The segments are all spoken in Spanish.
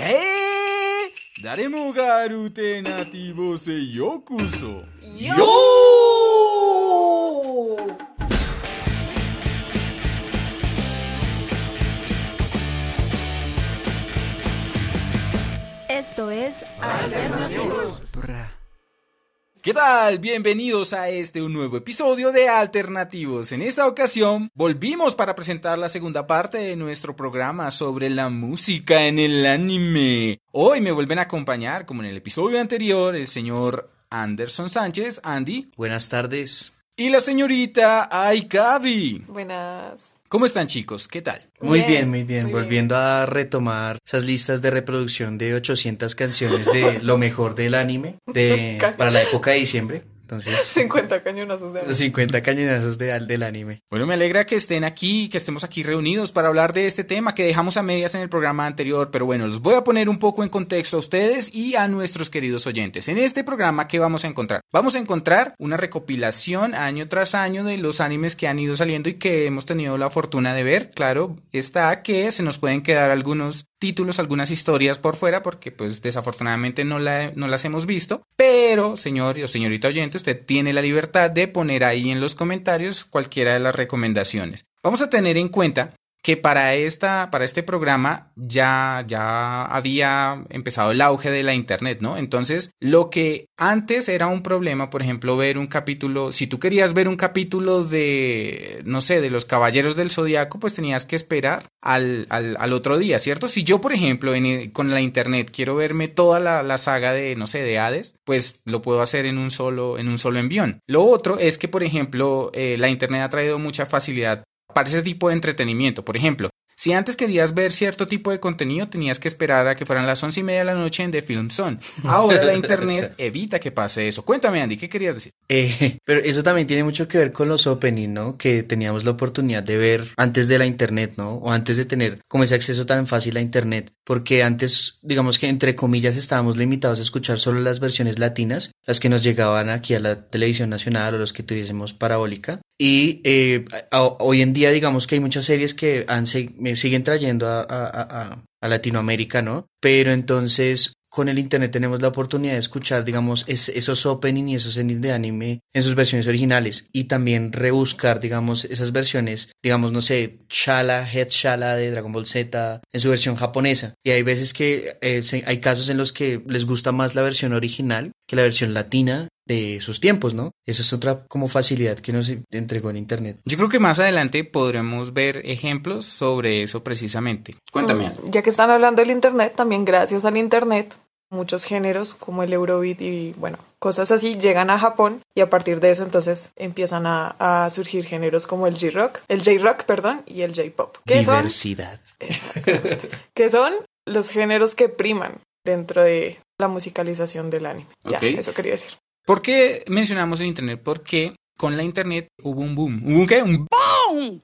¡Hey! Daremo garute nativo se yokuso. ¡Yo! Esto es Alternativos. ¿Qué tal? Bienvenidos a este un nuevo episodio de Alternativos. En esta ocasión volvimos para presentar la segunda parte de nuestro programa sobre la música en el anime. Hoy me vuelven a acompañar, como en el episodio anterior, el señor Anderson Sánchez, Andy, Buenas tardes. y la señorita Aikavi. Buenas. ¿Cómo están chicos? ¿Qué tal? Muy Bien, bien, muy bien. muy Volviendo a retomar esas listas de reproducción de 800 canciones de lo mejor del anime de, para la época de diciembre. Entonces, 50 cañonazos de los 50 cañonazos de, del anime. Bueno, me alegra que estén aquí, que estemos aquí reunidos para hablar de este tema que dejamos a medias en el programa anterior, pero bueno, los voy a poner un poco en contexto a ustedes y a nuestros queridos oyentes. En este programa, ¿qué vamos a encontrar? Vamos a encontrar una recopilación año tras año de los animes que han ido saliendo y que hemos tenido la fortuna de ver. Claro, está que se nos pueden quedar algunos títulos, algunas historias por fuera, porque pues desafortunadamente no, la- no las hemos visto. Pero, señor o señorita oyente, usted tiene la libertad de poner ahí en los comentarios cualquiera de las recomendaciones. Vamos a tener en cuenta que para, esta, para este programa ya, ya había empezado el auge de la internet, ¿no? Entonces, lo que antes era un problema, por ejemplo, ver un capítulo, si tú querías ver un capítulo de, no sé, de los Caballeros del Zodiaco, pues tenías que esperar al, al, al otro día, ¿cierto? Si yo, por ejemplo, con la internet quiero verme toda la, la saga de, no sé, de Hades, pues lo puedo hacer en un solo, en un solo envión. Lo otro es que, por ejemplo, eh, la internet ha traído mucha facilidad para ese tipo de entretenimiento. Por ejemplo, si antes querías ver cierto tipo de contenido, tenías que esperar a que fueran las once y media de la noche en The Film Zone. Ahora la internet evita que pase eso. Cuéntame, Andy, ¿qué querías decir? Eh, pero eso también tiene mucho que ver con los opening, ¿no? Que teníamos la oportunidad de ver antes de la internet, ¿no? O antes de tener como ese acceso tan fácil a internet. Porque antes, digamos que entre comillas, estábamos limitados a escuchar solo las versiones latinas, las que nos llegaban aquí a la televisión nacional o los que tuviésemos parabólica. Y eh, hoy en día, digamos que hay muchas series que han, se- siguen trayendo a, a- a- Latinoamérica, ¿no? Pero entonces con el internet tenemos la oportunidad de escuchar, digamos, es- esos opening y esos endings de anime en sus versiones originales y también rebuscar, digamos, esas versiones, digamos, no sé, Shala, Head Shala de Dragon Ball Z en su versión japonesa. Y hay veces que eh, hay casos en los que les gusta más la versión original que la versión latina de sus tiempos, ¿no? Eso es otra como facilidad que nos entregó en internet. Yo creo que más adelante podremos ver ejemplos sobre eso precisamente. Cuéntame. Andy. Ya que están hablando del internet, también gracias al internet, muchos géneros como el Eurobeat y bueno, cosas así llegan a Japón y a partir de eso entonces empiezan a, a surgir géneros como el J-Rock, el J-Rock, perdón, y el J-Pop. Que son, Diversidad. que son los géneros que priman dentro de la musicalización del anime. Ya, Ok. eso quería decir. ¿Por qué mencionamos el Internet? Porque con la Internet hubo un boom. ¿Hubo un qué? Un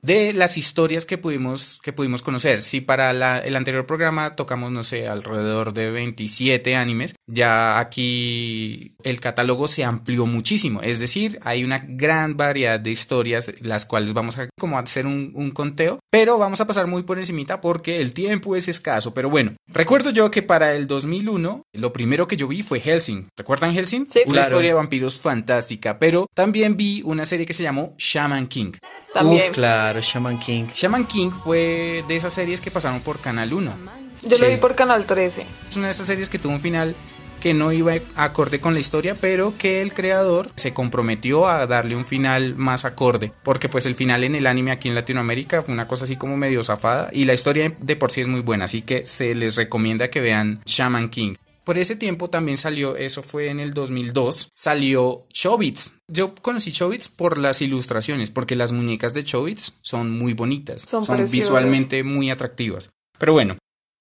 de las historias que pudimos, que pudimos conocer. Si para la- el anterior programa tocamos, no sé, alrededor de 27 animes, ya aquí el catálogo se amplió muchísimo. Es decir, hay una gran variedad de historias, las cuales vamos a como hacer un, un conteo, pero vamos a pasar muy por encimita porque el tiempo es escaso. Pero bueno, recuerdo yo que para el 2001, lo primero que yo vi fue Helsing. ¿Recuerdan Helsing? Sí. Una Claro. historia de vampiros fantástica, pero también vi una serie que se llamó Shaman King. También. Uf, claro, Shaman King. Shaman King fue de esas series que pasaron por Canal 1. Yo lo vi por Canal 13. Es una de esas series que tuvo un final que no iba acorde con la historia, pero que el creador se comprometió a darle un final más acorde, porque pues el final en el anime aquí en Latinoamérica fue una cosa así como medio zafada y la historia de por sí es muy buena, así que se les recomienda que vean Shaman King. Por ese tiempo también salió, eso fue en el 2002, salió Chobits. Yo conocí Chobits por las ilustraciones, porque las muñecas de Chobits son muy bonitas, Son visualmente muy atractivas. Pero bueno,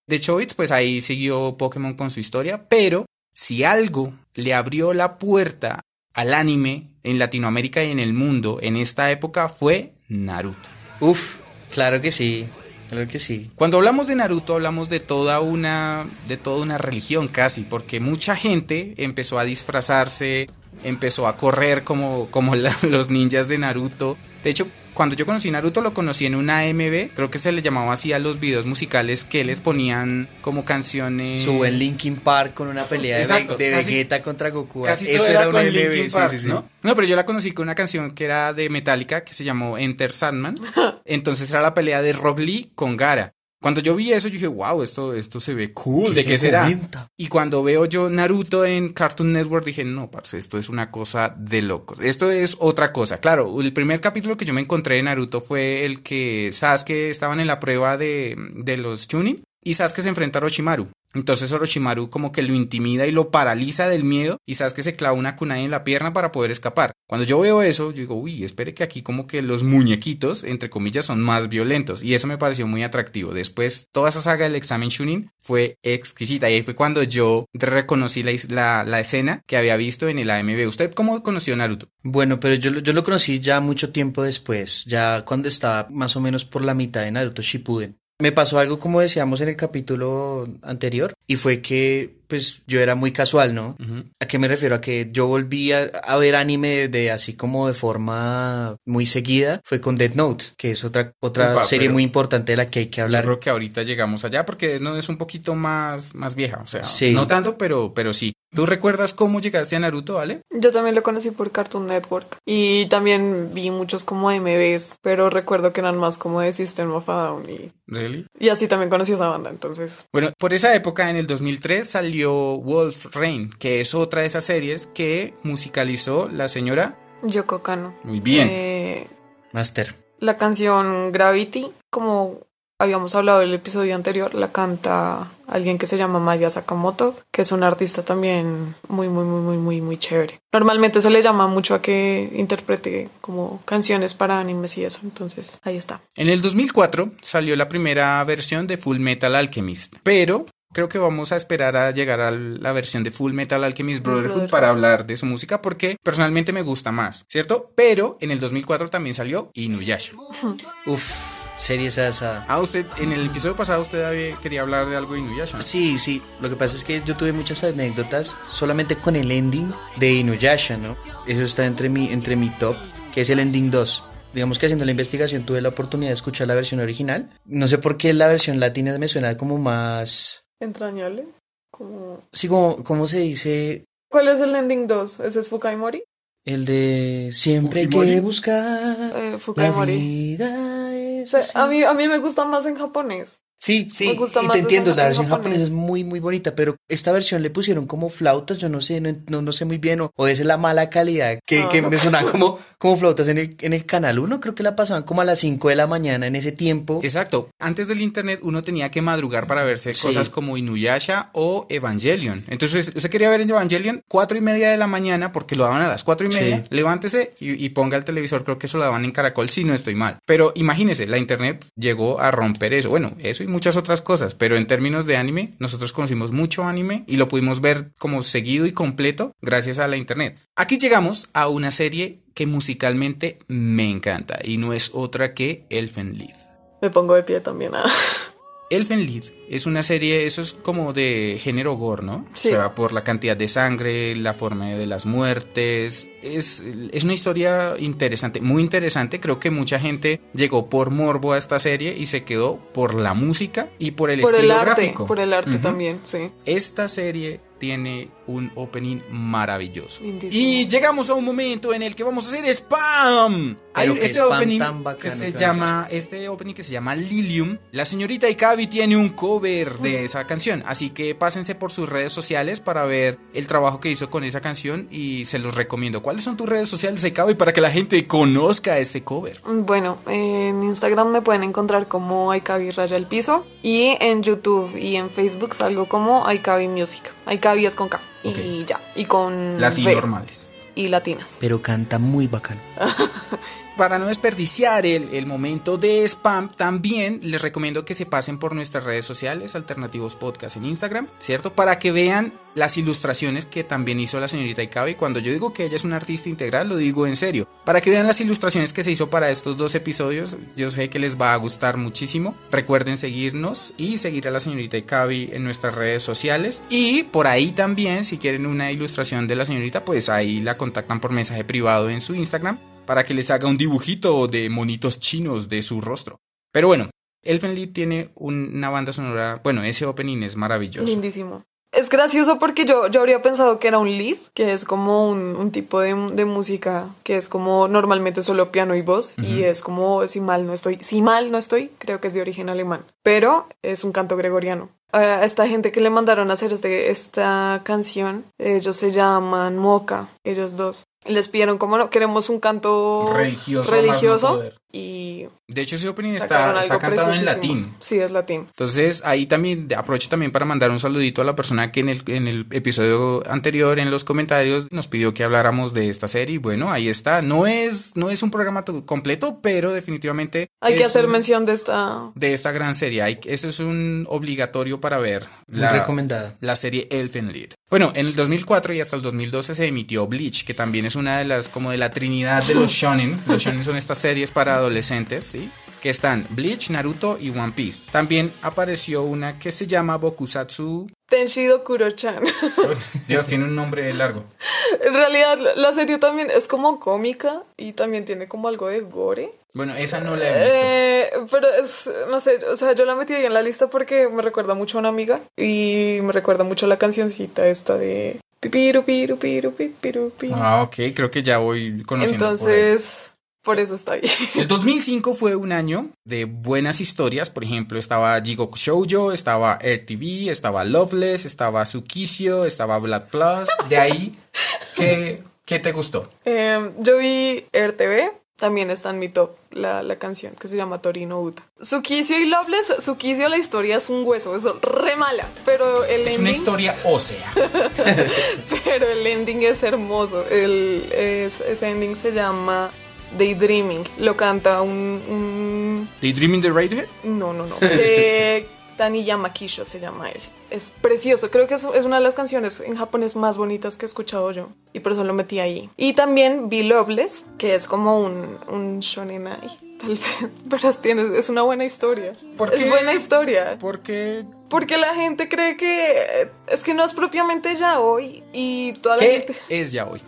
de Chobits, pues ahí siguió Pokémon con su historia, pero si algo le abrió la puerta al anime en Latinoamérica y en el mundo en esta época fue Naruto. Uf, claro que sí. Claro que sí. Cuando hablamos de Naruto hablamos de toda una de toda una religión casi, porque mucha gente empezó a disfrazarse, empezó a correr como como los ninjas de Naruto. De hecho, cuando yo conocí Naruto lo conocí en una AMV, creo que se le llamaba así a los videos musicales que les ponían como canciones. Sube en Linkin Park con una pelea de, Exacto, de casi- Vegeta contra Goku. Casi Eso era, era una Linkin sí, sí, sí. ¿no? No, pero yo la conocí con una canción que era de Metallica que se llamó Enter Sandman. Entonces era la pelea de Rock Lee con Gara. Cuando yo vi eso, yo dije, wow, esto, esto se ve cool. ¿De se qué será? comenta? Y cuando veo yo Naruto en Cartoon Network, dije, no, parce, esto es una cosa de locos. Esto es otra cosa. Claro, el primer capítulo que yo me encontré de Naruto fue el que Sasuke estaban en la prueba de, de los Chunin y Sasuke se enfrenta a Orochimaru. Entonces Orochimaru como que lo intimida y lo paraliza del miedo y Sasuke se clava una kunai en la pierna para poder escapar. Cuando yo veo eso, yo digo, uy, espere que aquí como que los muñequitos, entre comillas, son más violentos y eso me pareció muy atractivo. Después, toda esa saga del examen Chunin fue exquisita y ahí fue cuando yo reconocí la, la, la escena que había visto en el AMV. ¿Usted cómo conoció Naruto? Bueno, pero yo, yo lo conocí ya mucho tiempo después, ya cuando estaba más o menos por la mitad de Naruto Shippuden. Me pasó algo como decíamos en el capítulo anterior y fue que pues yo era muy casual, ¿no? ¿A qué me refiero? A que yo volví a, a ver anime de así como de forma muy seguida, fue con Death Note, que es otra, otra serie muy importante de la que hay que Yo hablar. creo que ahorita llegamos allá porque no es un poquito más, más vieja, o sea, Sí. no tanto, pero, pero sí. ¿Tú recuerdas cómo llegaste a Naruto, vale? Yo también lo conocí por Cartoon Network y también vi muchos como MVs, pero recuerdo que eran más como de System of a Down y, ¿Really? y así también conocí esa banda, entonces Bueno, por esa época, en el 2003, salió Wolf Rain, que es otra de esas series que musicalizó la señora. Yoko Kano. Muy bien. Eh, Master. la canción Gravity, como habíamos hablado del episodio anterior, la canta alguien que se llama Maya Sakamoto, que es un artista también muy, muy, muy, muy, muy, muy chévere. Normalmente se le llama mucho a que interprete como canciones para animes y eso, entonces ahí está. En el 2004 salió la primera versión de Full Metal Alchemist, pero creo que vamos a esperar a llegar a la versión de Full Metal Alchemist Brotherhood Brotherhood. para hablar de su música porque personalmente me gusta más, ¿cierto? Pero en el 2004 también salió Inuyasha. Uf, serie esa. Ah, usted, en el episodio pasado usted había- quería hablar de algo de Inuyasha. Sí, sí. Lo que pasa es que yo tuve muchas anécdotas solamente con el ending de Inuyasha, ¿no? Eso está entre mi, entre mi top, que es el ending 2. Digamos que haciendo la investigación tuve la oportunidad de escuchar la versión original. No sé por qué la versión latina me suena como más... Entrañable. Como... Sí, como, ¿cómo se dice? ¿Cuál es el ending 2? ¿Ese es Fukai Mori? El de siempre que buscar Eh, la vida. O Es sea, así. a, mí, a mí me gusta más en japonés. Sí, sí, Me gusta y te entiendo, la en versión japonesa es muy, muy bonita, pero esta versión le pusieron como flautas, yo no sé, no, no, no sé muy bien, o, o es la mala calidad, que, Ah, que no. me sonaba como, como flautas en el, en el canal 1, creo que la pasaban como a las 5 de la mañana en ese tiempo. Exacto. Antes del internet uno tenía que madrugar para verse Sí. cosas como Inuyasha o Evangelion. Entonces, usted quería ver Evangelion cuatro y media de la mañana porque lo daban a las cuatro y media. Sí. Levántese y, y ponga el televisor. Creo que eso lo daban en Caracol si no estoy mal. Pero imagínese, la internet llegó a romper eso. Bueno, eso y muchas otras cosas. Pero en términos de anime, nosotros conocimos mucho anime y lo pudimos ver como seguido y completo gracias a la internet. Aquí llegamos a una serie que musicalmente me encanta y no es otra que Elfenlied. Me pongo de pie también. ah. Elfenlied es una serie, eso es como de género gore, ¿no? Sí. O sea, por la cantidad de sangre, la forma de las muertes. Es, es una historia interesante, muy interesante. Creo que mucha gente llegó por morbo a esta serie y se quedó por la música y por el por el estilo arte, gráfico. por el arte también, sí. Esta serie tiene un opening maravilloso. Lindísimo. Y llegamos a un momento en el que vamos a hacer spam. Hay este spam opening tan que bacano se que llama este opening que se llama Lilium. La señorita Ikabi tiene un cover de esa canción, así que pásense por sus redes sociales para ver el trabajo que hizo con esa canción y se los recomiendo. ¿Cuáles son tus redes sociales Ikabi para que la gente conozca este cover? Bueno, en Instagram me pueden encontrar como Aikabi Raya el Piso y en YouTube y en Facebook salgo como Aikabi Music. Aikabi es con K y ya, y con Las B normales. y latinas. Pero canta muy bacano. Para no desperdiciar el, el momento de spam, también les recomiendo que se pasen por nuestras redes sociales, Alternativos Podcast en Instagram, ¿cierto? Para que vean las ilustraciones que también hizo la señorita Ikabe. Cuando yo digo que ella es una artista integral, lo digo en serio. Para que vean las ilustraciones que se hizo para estos dos episodios, yo sé que les va a gustar muchísimo. Recuerden seguirnos y seguir a la señorita Ikabe en nuestras redes sociales. Y por ahí también, si quieren una ilustración de la señorita, pues ahí la contactan por mensaje privado en su Instagram para que les haga un dibujito de monitos chinos de su rostro. Pero bueno, Elfen Lied tiene una banda sonora, bueno, ese opening es maravilloso. Lindísimo. Es gracioso porque yo, yo habría pensado que era un lead, que es como un, un tipo de, de música que es como normalmente solo piano y voz, y es como, si mal no estoy, si mal no estoy, creo que es de origen alemán, pero es un canto gregoriano. A esta gente que le mandaron a hacer este, esta canción, ellos se llaman Moca, ellos dos. Les pidieron como no, queremos un canto Religioso religioso. Y De hecho, ese opening está, está cantado en latín. Sí, es latín. Entonces, ahí también aprovecho también para mandar un saludito a la persona que en el, en el episodio anterior, en los comentarios, nos pidió que habláramos de esta serie. Bueno, ahí está. No es, no es un programa to- completo, pero definitivamente. Hay que hacer un- mención de esta... de esta gran serie. Hay- eso es un obligatorio para ver. Muy recomendada. La serie Elfen Lied. Bueno, en el 2004 y hasta el 2012 se emitió Bleach, que también es una de las, como de la trinidad de los shonen. Los shonen son estas series para adolescentes, ¿sí? Que están Bleach, Naruto y One Piece. También apareció una que se llama Bokusatsu. Tenshido Kuro-chan. Dios, tiene un nombre largo. en realidad, la- serie también es como cómica y también tiene como algo de gore. Bueno, esa no la he visto. Eh, pero es, no sé, o sea, yo la metí ahí en la lista porque me recuerda mucho a una amiga y me recuerda mucho a la cancioncita esta de. Ah, ok, creo que ya voy conociendo. Entonces, por eso está ahí. El 2005 fue un año de buenas historias. Por ejemplo, estaba Jigoku Shoujo, estaba RTV, estaba Loveless, estaba Tsukisio, estaba Blood Plus. De ahí, ¿qué, qué te gustó? Eh, yo vi RTV, también está en mi top la, la canción que se llama Torino Uta. Tsukisio y Loveless, Tsukisio la historia es un hueso, es re mala, pero el Es una ending, historia ósea. pero el ending es hermoso. El, es- ese ending se llama Daydreaming, lo canta un, un Daydreaming the Radiohead. no, no, no. Eh, Taniyama Kisho se llama él. Es precioso. Creo que es, es una de las canciones en japonés más bonitas que he escuchado yo. Y por eso lo metí ahí. Y también vi Loveless, que es como un, un shonenai. Tal vez. Pero es, es una buena historia. ¿Por es qué? buena historia. Porque. Porque la gente cree que es que no es propiamente ya hoy y toda la ¿Qué gente es ya hoy?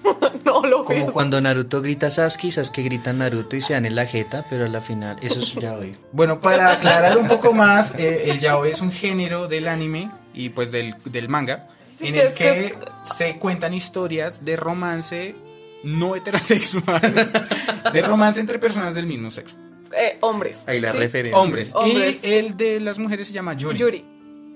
no lo Como veo. cuando Naruto grita Sasuke, Sasuke grita Naruto y se dan en la jeta, pero a la final, eso es ya hoy. Bueno, para aclarar un poco más, eh, el yaoi es un género del anime y pues del, del manga Sí, en que el es- que, que es- se cuentan historias de romance no heterosexual, de romance entre personas del mismo sexo. Eh, hombres. Ahí la Sí. referencia. Hombres. Hombres. Y el de las mujeres se llama Yuri. Yuri.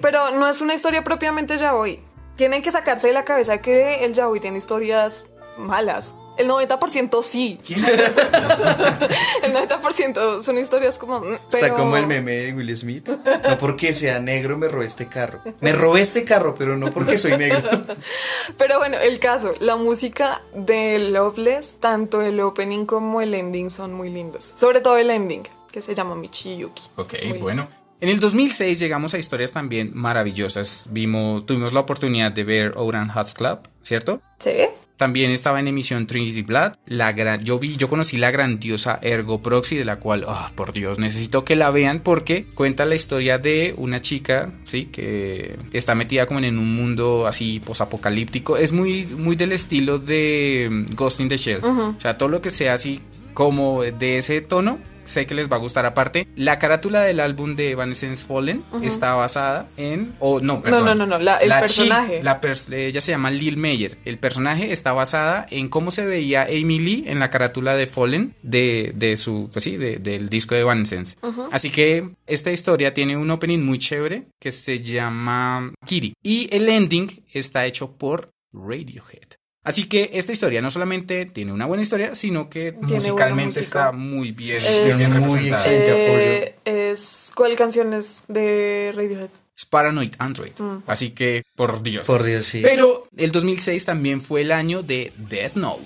Pero no es una historia propiamente yaoi. Tienen que sacarse de la cabeza que el yaoi tiene historias malas. El 90% sí. ¿Quién? El 90% son historias como... mm, Está como el meme de Will Smith. No porque sea negro me robé este carro. Me robé este carro, pero no porque soy negro. Pero bueno, el caso, la música de Loveless, tanto el opening como el ending son muy lindos. Sobre todo el ending, que se llama Michiyuki. Ok, lindo. En el 2006 llegamos a historias también maravillosas. Vimos, tuvimos la oportunidad de ver Oran Hats Club, ¿cierto? ¿Sí? También estaba en emisión Trinity Blood. La gran, yo vi, yo conocí la grandiosa Ergo Proxy, de la cual, oh, por Dios, necesito que la vean porque cuenta la historia de una chica, sí, que está metida como en un mundo así posapocalíptico. Es muy, muy del estilo de mm, Ghost in the Shell. O sea, todo lo que sea así como de ese tono. Sé que les va a gustar aparte. La carátula del álbum de Evanescence Fallen está basada en. O no, perdón. no, no, no, la- el personaje. la pers- ella se llama Lil Meyer. El personaje está basada en cómo se veía Amy Lee en la carátula de Fallen de, de su, pues sí, de- del disco de Evanescence. Así que esta historia tiene un opening muy chévere que se llama Kiri. Y el ending está hecho por Radiohead. Así que esta historia no solamente tiene una buena historia, sino que musicalmente está muy bien, Es- bien Muy excelente. Eh, es, ¿Cuál canción es de Radiohead? Es Paranoid Android. Mm. Así que, por Dios. Por Dios, sí. Pero el 2006 también fue el año de Death Note.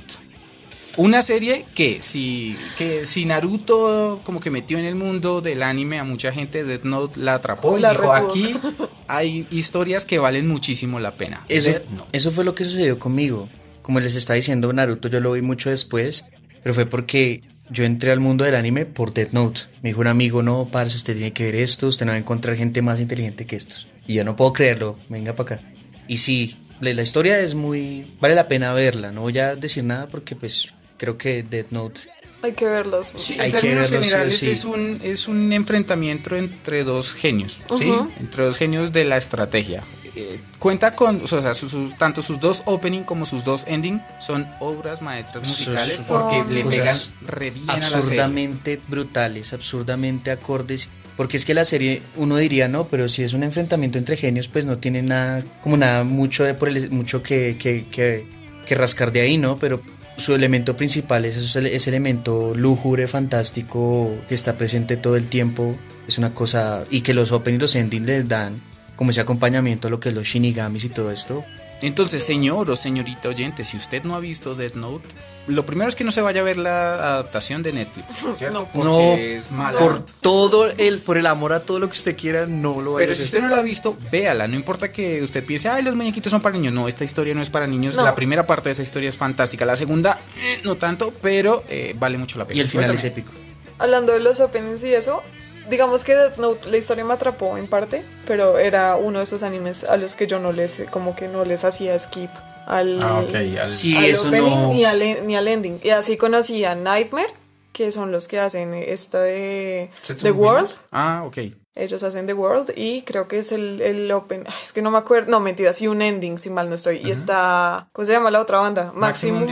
Una serie que si, que si Naruto como que metió en el mundo del anime a mucha gente, Death Note la atrapó y La dijo, retuvo. aquí hay historias que valen muchísimo la pena. Eso, Death Note. eso fue lo que sucedió conmigo. Como les estaba diciendo, Naruto yo lo vi mucho después, pero fue porque yo entré al mundo del anime por Death Note. Me dijo un amigo, no, parce, usted tiene que ver esto, usted no va a encontrar gente más inteligente que estos. Y yo no puedo creerlo, venga para acá. Y sí, la, historia es muy... vale la pena verla, no voy a decir nada porque pues creo que Death Note Hay que verlos. Sí, Hay en que términos o generales sí. es un es un enfrentamiento entre dos genios, ¿sí? Entre dos genios de la estrategia. Eh, cuenta con, o sea, sus, sus- tanto sus dos opening como sus dos ending son obras maestras Son- musicales son porque le pegan cosas re bien a la serie. absurdamente brutales, absurdamente acordes. Porque es que la serie, uno diría, no, pero si es un enfrentamiento entre genios, pues no tiene nada, como nada mucho, de por el- mucho que, que, que, que rascar de ahí, ¿no? Pero su elemento principal es ese, ese elemento lúgubre, fantástico, que está presente todo el tiempo. Es una cosa, y que los open y los ending les dan como ese acompañamiento a lo que es los shinigamis y todo esto. Entonces, señor o señorita oyente, si usted no ha visto Death Note, lo primero es que no se vaya a ver la adaptación de Netflix, ¿cierto? No. Porque no, es mala. por todo el, por el amor a todo lo que usted quiera, no lo vaya Pero a si usted no la ha visto, véala. No importa que usted piense, ay, los muñequitos son para niños. No, esta historia no es para niños. No. La primera parte de esa historia es fantástica. La segunda, eh, no tanto, pero eh, vale mucho la pena. Y el final es épico. Hablando de los openings y eso, digamos que Death Note, la historia me atrapó en parte, pero era uno de esos animes a los que yo no les, como que no les hacía skip al, Ah, al- Sí, al eso opening no. ni, al, ni al ending. Y así conocí a Nightmare, que son los que hacen esta de ¿Setsumo The World. Ah, ok. Ellos hacen The World y creo que es el, el Open. Es que no me acuerdo. No, mentira, sí, un ending, si mal no estoy. Y está. ¿Cómo se llama la otra banda? Maximum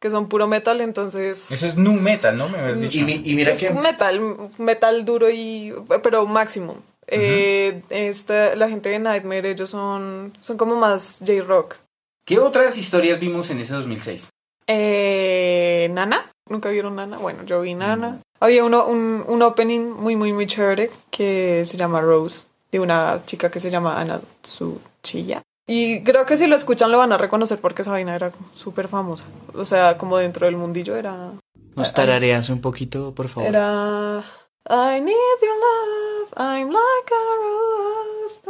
que son puro metal, entonces. Eso es nu metal, ¿no? Me habías dicho. Y, y mira es que metal, metal duro y. Pero Maximum. Eh, esta, la gente de Nightmare, ellos son. Son como más J-Rock. ¿Qué otras historias vimos en ese 2006? Eh, Nana. ¿Nunca vieron Nana? Bueno, yo vi Nana. Había uno, un, un opening muy, muy, muy chévere que se llama Rose, de una chica que se llama Ana Tsuchiya. Y creo que si lo escuchan lo van a reconocer porque esa vaina era súper famosa. O sea, como dentro del mundillo era... nos tarareas un poquito, por favor. Era... I need your love, I'm like a rose.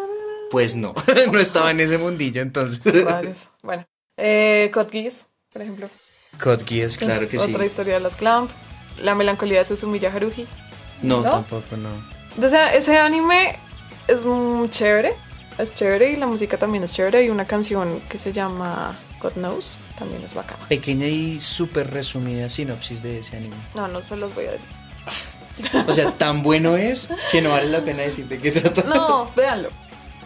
Pues no, no estaba en ese mundillo entonces. Bueno. Eh, Code Geass, por ejemplo. Code Geass, claro Es que sí. Otra historia de las Clamp. La melancolía de Susumiya Haruhi. No, ¿No? tampoco, no. O sea, ese anime es muy chévere. Es chévere y la música también es chévere. Hay una canción que se llama God Knows. También es bacana. Pequeña y súper resumida sinopsis de ese anime. No, no se los voy a decir. O sea, tan bueno es que no vale la pena decir de qué trata. No, véanlo.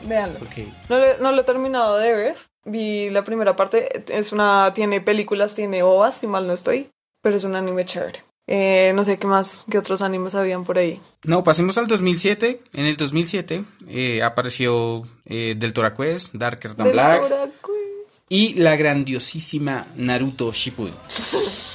Véanlo. Ok. No no lo he terminado de ver. Vi la primera parte. Es una. Tiene películas, tiene ovas, si mal no estoy. Pero es un anime chévere. Eh, no sé qué más, qué otros animes habían por ahí. No, pasemos al 2007. En el 2007 eh, apareció eh, Deltora Quest, Darker Than Del Black Quest. y la grandiosísima Naruto Shippuden.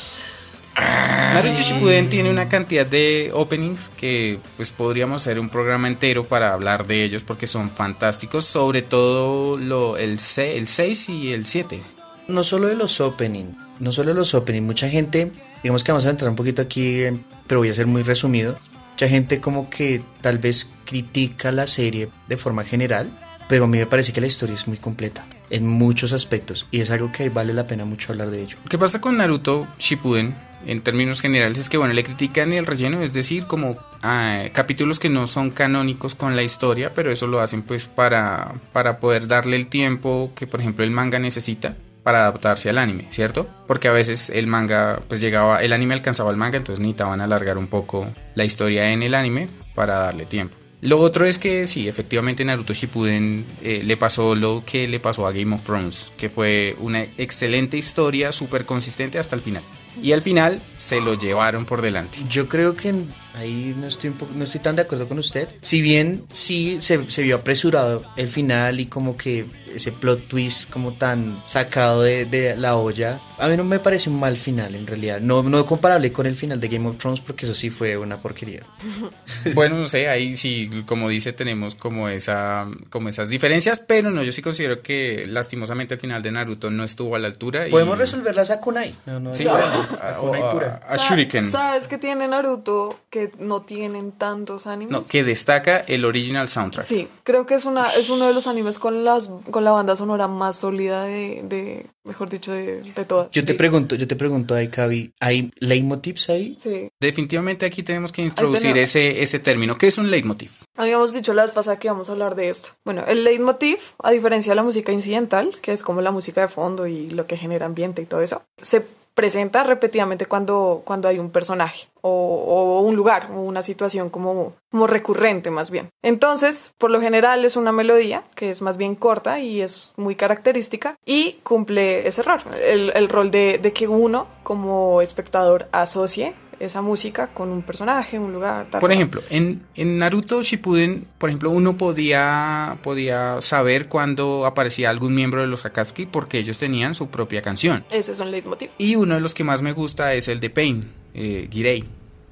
Naruto Shippuden tiene una cantidad de openings que pues podríamos hacer un programa entero para hablar de ellos porque son fantásticos, sobre todo lo, el, se- el 6 y el 7. No solo de los opening, no solo de los opening, mucha gente, digamos que vamos a entrar un poquito aquí, pero voy a ser muy resumido. Mucha gente como que tal vez critica la serie de forma general, pero a mí me parece que la historia es muy completa en muchos aspectos y es algo que vale la pena mucho hablar de ello. Lo que pasa con Naruto Shippuden, en términos generales, es que bueno, le critican el relleno, es decir, como ah, capítulos que no son canónicos con la historia, pero eso lo hacen pues para, para poder darle el tiempo que por ejemplo el manga necesita para adaptarse al anime, ¿cierto? Porque a veces el manga pues llegaba, el anime alcanzaba al manga, entonces necesitaban alargar un poco la historia en el anime para darle tiempo. Lo otro es que sí, efectivamente Naruto Shippuden eh, le pasó lo que le pasó a Game of Thrones, que fue una excelente historia, súper consistente hasta el final. Y al final se lo llevaron por delante. Yo creo que ahí no estoy, un poco, no estoy tan de acuerdo con usted. Si bien sí se, se vio apresurado el final y como que ese plot twist como tan sacado de, de la olla, a mí no me parece un mal final en realidad. No, no comparable con el final de Game of Thrones porque eso sí fue una porquería. Bueno, no sé, ahí sí, como dice, tenemos como esa, como esas diferencias, pero no, yo sí considero que lastimosamente el final de Naruto no estuvo a la altura. y- Podemos resolverlas a Kunai. No, no, Sí, no. a, a a- a Shuriken. ¿Sabes que tiene Naruto que no tienen tantos animes? No, que destaca el original soundtrack. Sí, creo que es una es uno de los animes con las con la banda sonora más sólida de, de mejor dicho de, de todas. Yo te Sí. pregunto, yo te pregunto ahí, Cavi, ¿hay leitmotivs ahí? Sí. Definitivamente aquí tenemos que introducir tenemos- ese, ese término. ¿Qué es un leitmotiv? Habíamos dicho la vez pasada que íbamos a hablar de esto. Bueno, el leitmotiv, a diferencia de la música incidental, que es como la música de fondo y lo que genera ambiente y todo eso, se presenta repetidamente cuando, cuando hay un personaje o, un lugar o una situación como, como recurrente más bien. Entonces, por lo general es una melodía que es más bien corta y es muy característica y cumple ese rol, el, el rol de, de que uno como espectador asocie esa música con un personaje, un lugar. ta, Por ta. ejemplo, en, en Naruto Shippuden, por ejemplo, uno podía, podía saber cuando aparecía algún miembro de los Akatsuki porque ellos tenían su propia canción. Ese es un leitmotiv. Y uno de los que más me gusta es el de Pain, eh, Girei.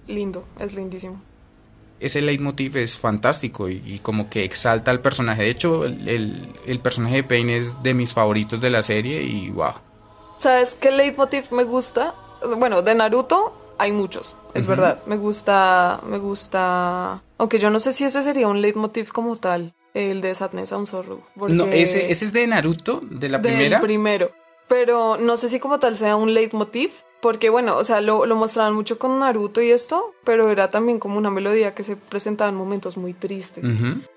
Lindo, es lindísimo. Ese leitmotiv es fantástico y, y como que exalta al personaje. De hecho, el, el- el personaje de Pain es de mis favoritos de la serie y wow. ¿Sabes qué leitmotiv me gusta? Bueno, de Naruto hay muchos, es verdad. Me gusta, me gusta. Aunque yo no sé si ese sería un leitmotiv como tal, el de Sadness on Sorrow. No, porque- ese, ese es de Naruto, de la del primera. primero. Pero no sé si como tal sea un leitmotiv. Porque bueno, o sea, lo, lo mostraban mucho con Naruto y esto, pero era también como una melodía que se presentaba en momentos muy tristes.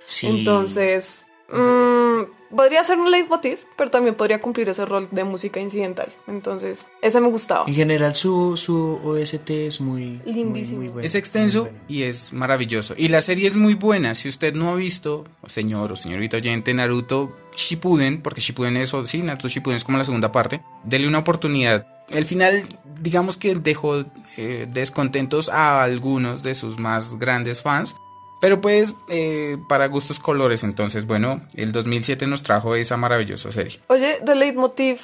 Sí. Entonces, mm, podría ser un leitmotiv, pero también podría cumplir ese rol de música incidental. Entonces, ese me gustaba. En general su, su OST es muy, Lindísimo. muy bueno, Es extenso muy bueno. y es maravilloso. Y la serie es muy buena. Si usted no ha visto, señor o señorita oyente, Naruto Shippuden, porque Shippuden es, sí, Naruto Shippuden es como la segunda parte, dele una oportunidad. El final, digamos que dejó eh, descontentos a algunos de sus más grandes fans. Pero pues, eh, para gustos colores, entonces, bueno, el 2007 nos trajo esa maravillosa serie. Oye, de leitmotiv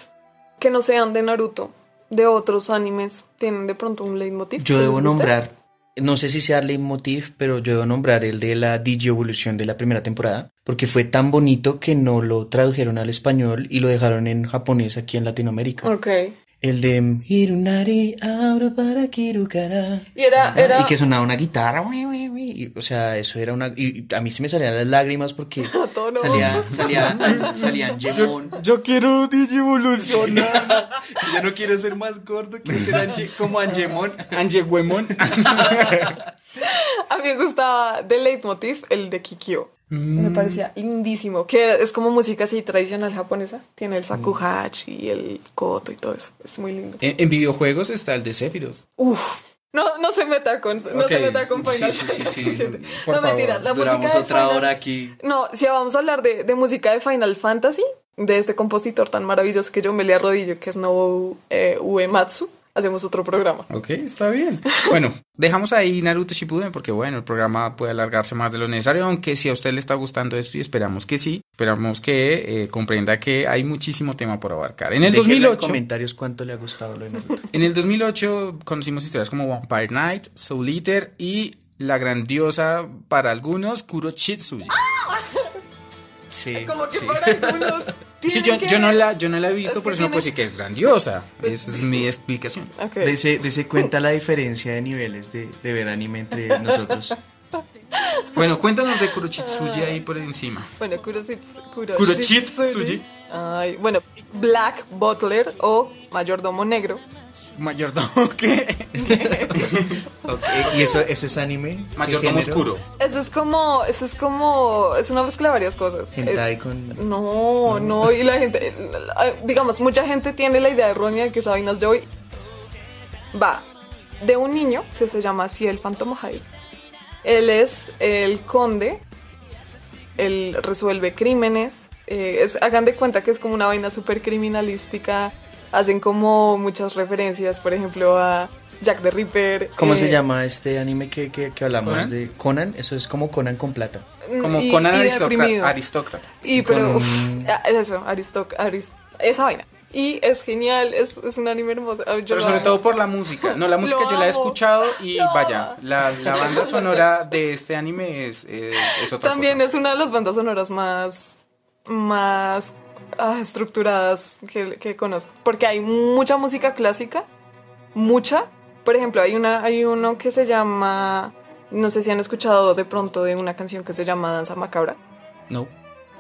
que no sean de Naruto, de otros animes, ¿tienen de pronto un leitmotiv? Yo debo nombrar, no sé si sea leitmotiv, pero yo debo nombrar el de la digievolución de la primera temporada, porque fue tan bonito que no lo tradujeron al español y lo dejaron en japonés aquí en Latinoamérica. Ok. El de Hirunari abro para Kirukara. Y era, era... Y que sonaba una guitarra. ui, ui, ui, y, o sea, eso era una. Y y a mí se me salían las lágrimas porque todo lo- salía, salía, salían Jemon. Yo quiero Digivolucionar. Yo no quiero ser más gordo, quiero ser Ange- como Angemon. Angehuemon. A mí me gustaba de leitmotiv el de Kikyo. Me Mm. parecía lindísimo. Que es como música así tradicional japonesa. Tiene el shakuhachi y el koto y todo eso. Es muy lindo. En, en videojuegos está el de Sephiroth. Uf. No, no se meta con, no se meta con sí, Final sí, sí, sí. Por no favor, mentiras, la Duramos música de otra Final- hora aquí. No, si vamos a hablar de, de música de Final Fantasy, de este compositor tan maravilloso que yo me le arrodillo, que es Nobuo eh, Uematsu, hacemos otro programa. Ok, está bien. Bueno, dejamos ahí Naruto Shippuden porque bueno, el programa puede alargarse más de lo necesario, aunque si a usted le está gustando esto y esperamos que sí, esperamos que eh, comprenda que hay muchísimo tema por abarcar. En el Déjenlo en 2008, comentarios cuánto le ha gustado lo de Naruto. en el 2008 conocimos historias como Vampire Knight, Soul Eater y la grandiosa para algunos Kurochitsuji. Sí, Como que sí. para algunos. Sí, yo, yo no la, yo no la he visto, Es por eso no puedo decir que es grandiosa. Esa es mi explicación. Ok. Dese, dese cuenta la diferencia de niveles de, de ver anime entre nosotros. Bueno, cuéntanos de Kurochitsuji ahí por encima. Bueno, Kuroshitsu- Kuroshitsuji. Ay, bueno, Black Butler o Mayordomo Negro. Mayordomo, ¿qué? Ok, ¿Y eso, eso es anime? ¿Qué Mayordomo oscuro. Eso es como, eso es como, es una mezcla de varias cosas. Hentai con... No, no, y la gente, eh, digamos, mucha gente tiene la idea errónea de que esa vaina es de hoy. Va, de un niño que se llama Ciel Phantom Hive. Él es el conde, él resuelve crímenes, eh, es- hagan de cuenta que es como una vaina súper criminalística, hacen como muchas referencias, por ejemplo, a Jack the Ripper. ¿Cómo eh, se llama este anime que, que, que hablamos ¿Conan? de Conan? Eso es como Conan con plata. Como y- Conan y aristócrata, aristócrata. Y Y pero, uf, un- ah, eso, Aristoc, Aris, esa vaina. Y es genial, es, es un anime hermoso. Ah, yo Pero sobre amo. todo por la música. No, la música yo la he escuchado y vaya, la, la banda sonora de este anime es, es, es otra También cosa. es una de las bandas sonoras más, más ah, estructuradas que, que conozco. Porque hay mucha música clásica, mucha. Por ejemplo, hay, una, hay uno que se llama, no sé si han escuchado de pronto de una canción que se llama Danza Macabra. No.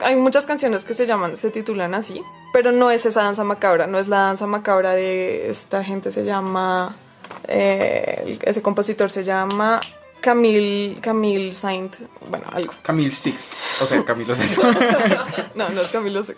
hay muchas canciones que se llaman, se titulan así, pero no es esa danza macabra, no es la danza macabra de esta gente, se llama, eh, ese compositor se llama Camille, Camille Saint, bueno, algo. Camille Sixth. O sea, Camilo Sexto. No, no es Camilo VI.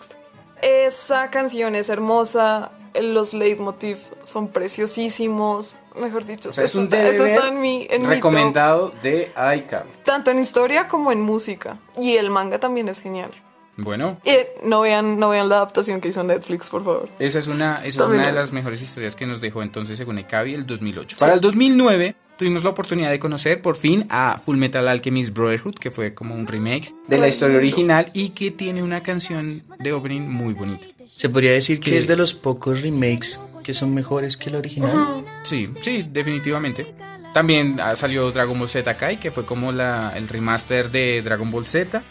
Esa canción es hermosa, los leitmotiv son preciosísimos, mejor dicho. O sea, es un está- eso DVD está en mi, en mi recomendado de iCab. Tanto en historia como en música. Y el manga también es genial. Bueno, Y eh, no vean, no vean la adaptación que hizo Netflix, por favor. esa es una, esa es una de las mejores historias que nos dejó entonces según Ekabi el 2008. Para el 2009 tuvimos la oportunidad de conocer por fin a Full Metal Alchemist Brotherhood, que fue como un remake de la historia original y que tiene una canción de opening muy bonita. Se podría decir que Que- es de los pocos remakes que son mejores que el original. Sí, sí, definitivamente. También ah, salió Dragon Ball Z Kai, que fue como la, el remaster de Dragon Ball Z.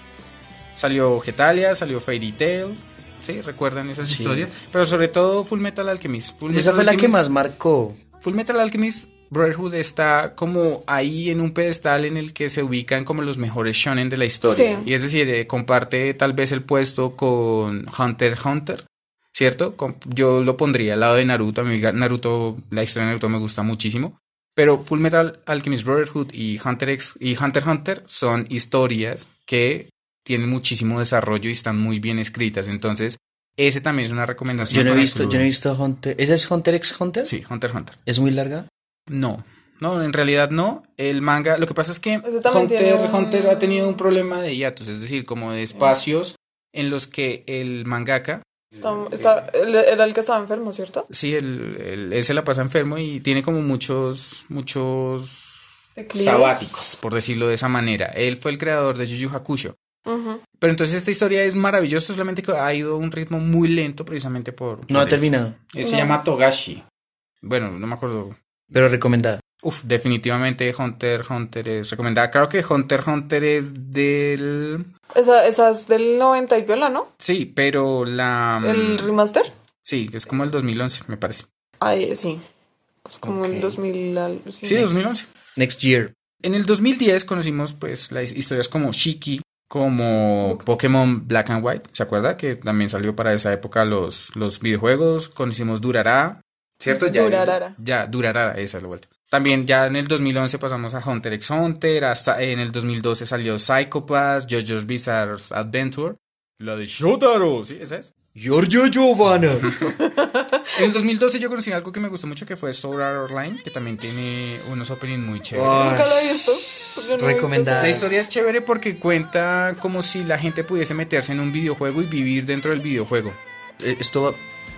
Salió Getalia, salió Fairy Tail. Sí, recuerdan esas Sí. historias. Pero sobre todo Full Metal Alchemist. Full Esa Metal fue la que Alchemist- más marcó. Full Metal Alchemist Brotherhood está como ahí en un pedestal en el que se ubican como los mejores shonen de la historia. Sí. Y es decir, eh, comparte tal vez el puesto con Hunter x Hunter, ¿cierto? Yo lo pondría al lado de Naruto. A mí ga- Naruto, la historia de Naruto me gusta muchísimo. Pero Full Metal Alchemist Brotherhood y Hunter x y Hunter x Hunter son historias que tienen muchísimo desarrollo y están muy bien escritas. Entonces, ese también es una recomendación. Yo no he visto, yo no he visto Hunter. ¿Esa es Hunter x Hunter? Sí, Hunter x Hunter. ¿Es muy larga? No, no, en realidad no. El manga, lo que pasa es que también Hunter, un- Hunter ha tenido un problema de hiatus, es decir, como de espacios en los que el mangaka, Está, está- él era el que estaba enfermo, ¿cierto? sí, el, el- él se la pasa enfermo y tiene como muchos, muchos Declives. sabáticos, por decirlo de esa manera. Él fue el creador de Yu Yu Hakusho. Pero entonces esta historia es maravillosa, solamente que ha ido a un ritmo muy lento precisamente por... No ha terminado, Él se llama Togashi. Bueno, no me acuerdo pero recomendada. Uf, definitivamente Hunter Hunter es recomendada. Creo que Hunter Hunter es del... Esa, esa es del 90 y viola, ¿no? Sí, pero la... El remaster. Sí, es como el 2011, me parece. Ay, sí. Es como el 2000. al- Sí, Sí, 2011. Next Year. En el 2010 conocimos pues las historias como Shiki, como Pokémon Black and White, ¿se acuerda? Que también salió para esa época los, los videojuegos. Conocimos Durarara, ¿cierto? Ya, Durarara. Ya, Durarara, esa es la vuelta. También ya en el 2011 pasamos a Hunter x Hunter, hasta en el 2012 salió Psychopass, JoJo's Bizarre Adventure, la de Shotaro, ¿sí? ¿Esa es? Giorgio Giovanna. En el 2012 yo conocí algo que me gustó mucho que fue Sword Art Online, que también tiene unos openings muy chéveres. No Recomendada. La historia es chévere porque cuenta como si la gente pudiese meterse en un videojuego y vivir dentro del videojuego. Eh, Esto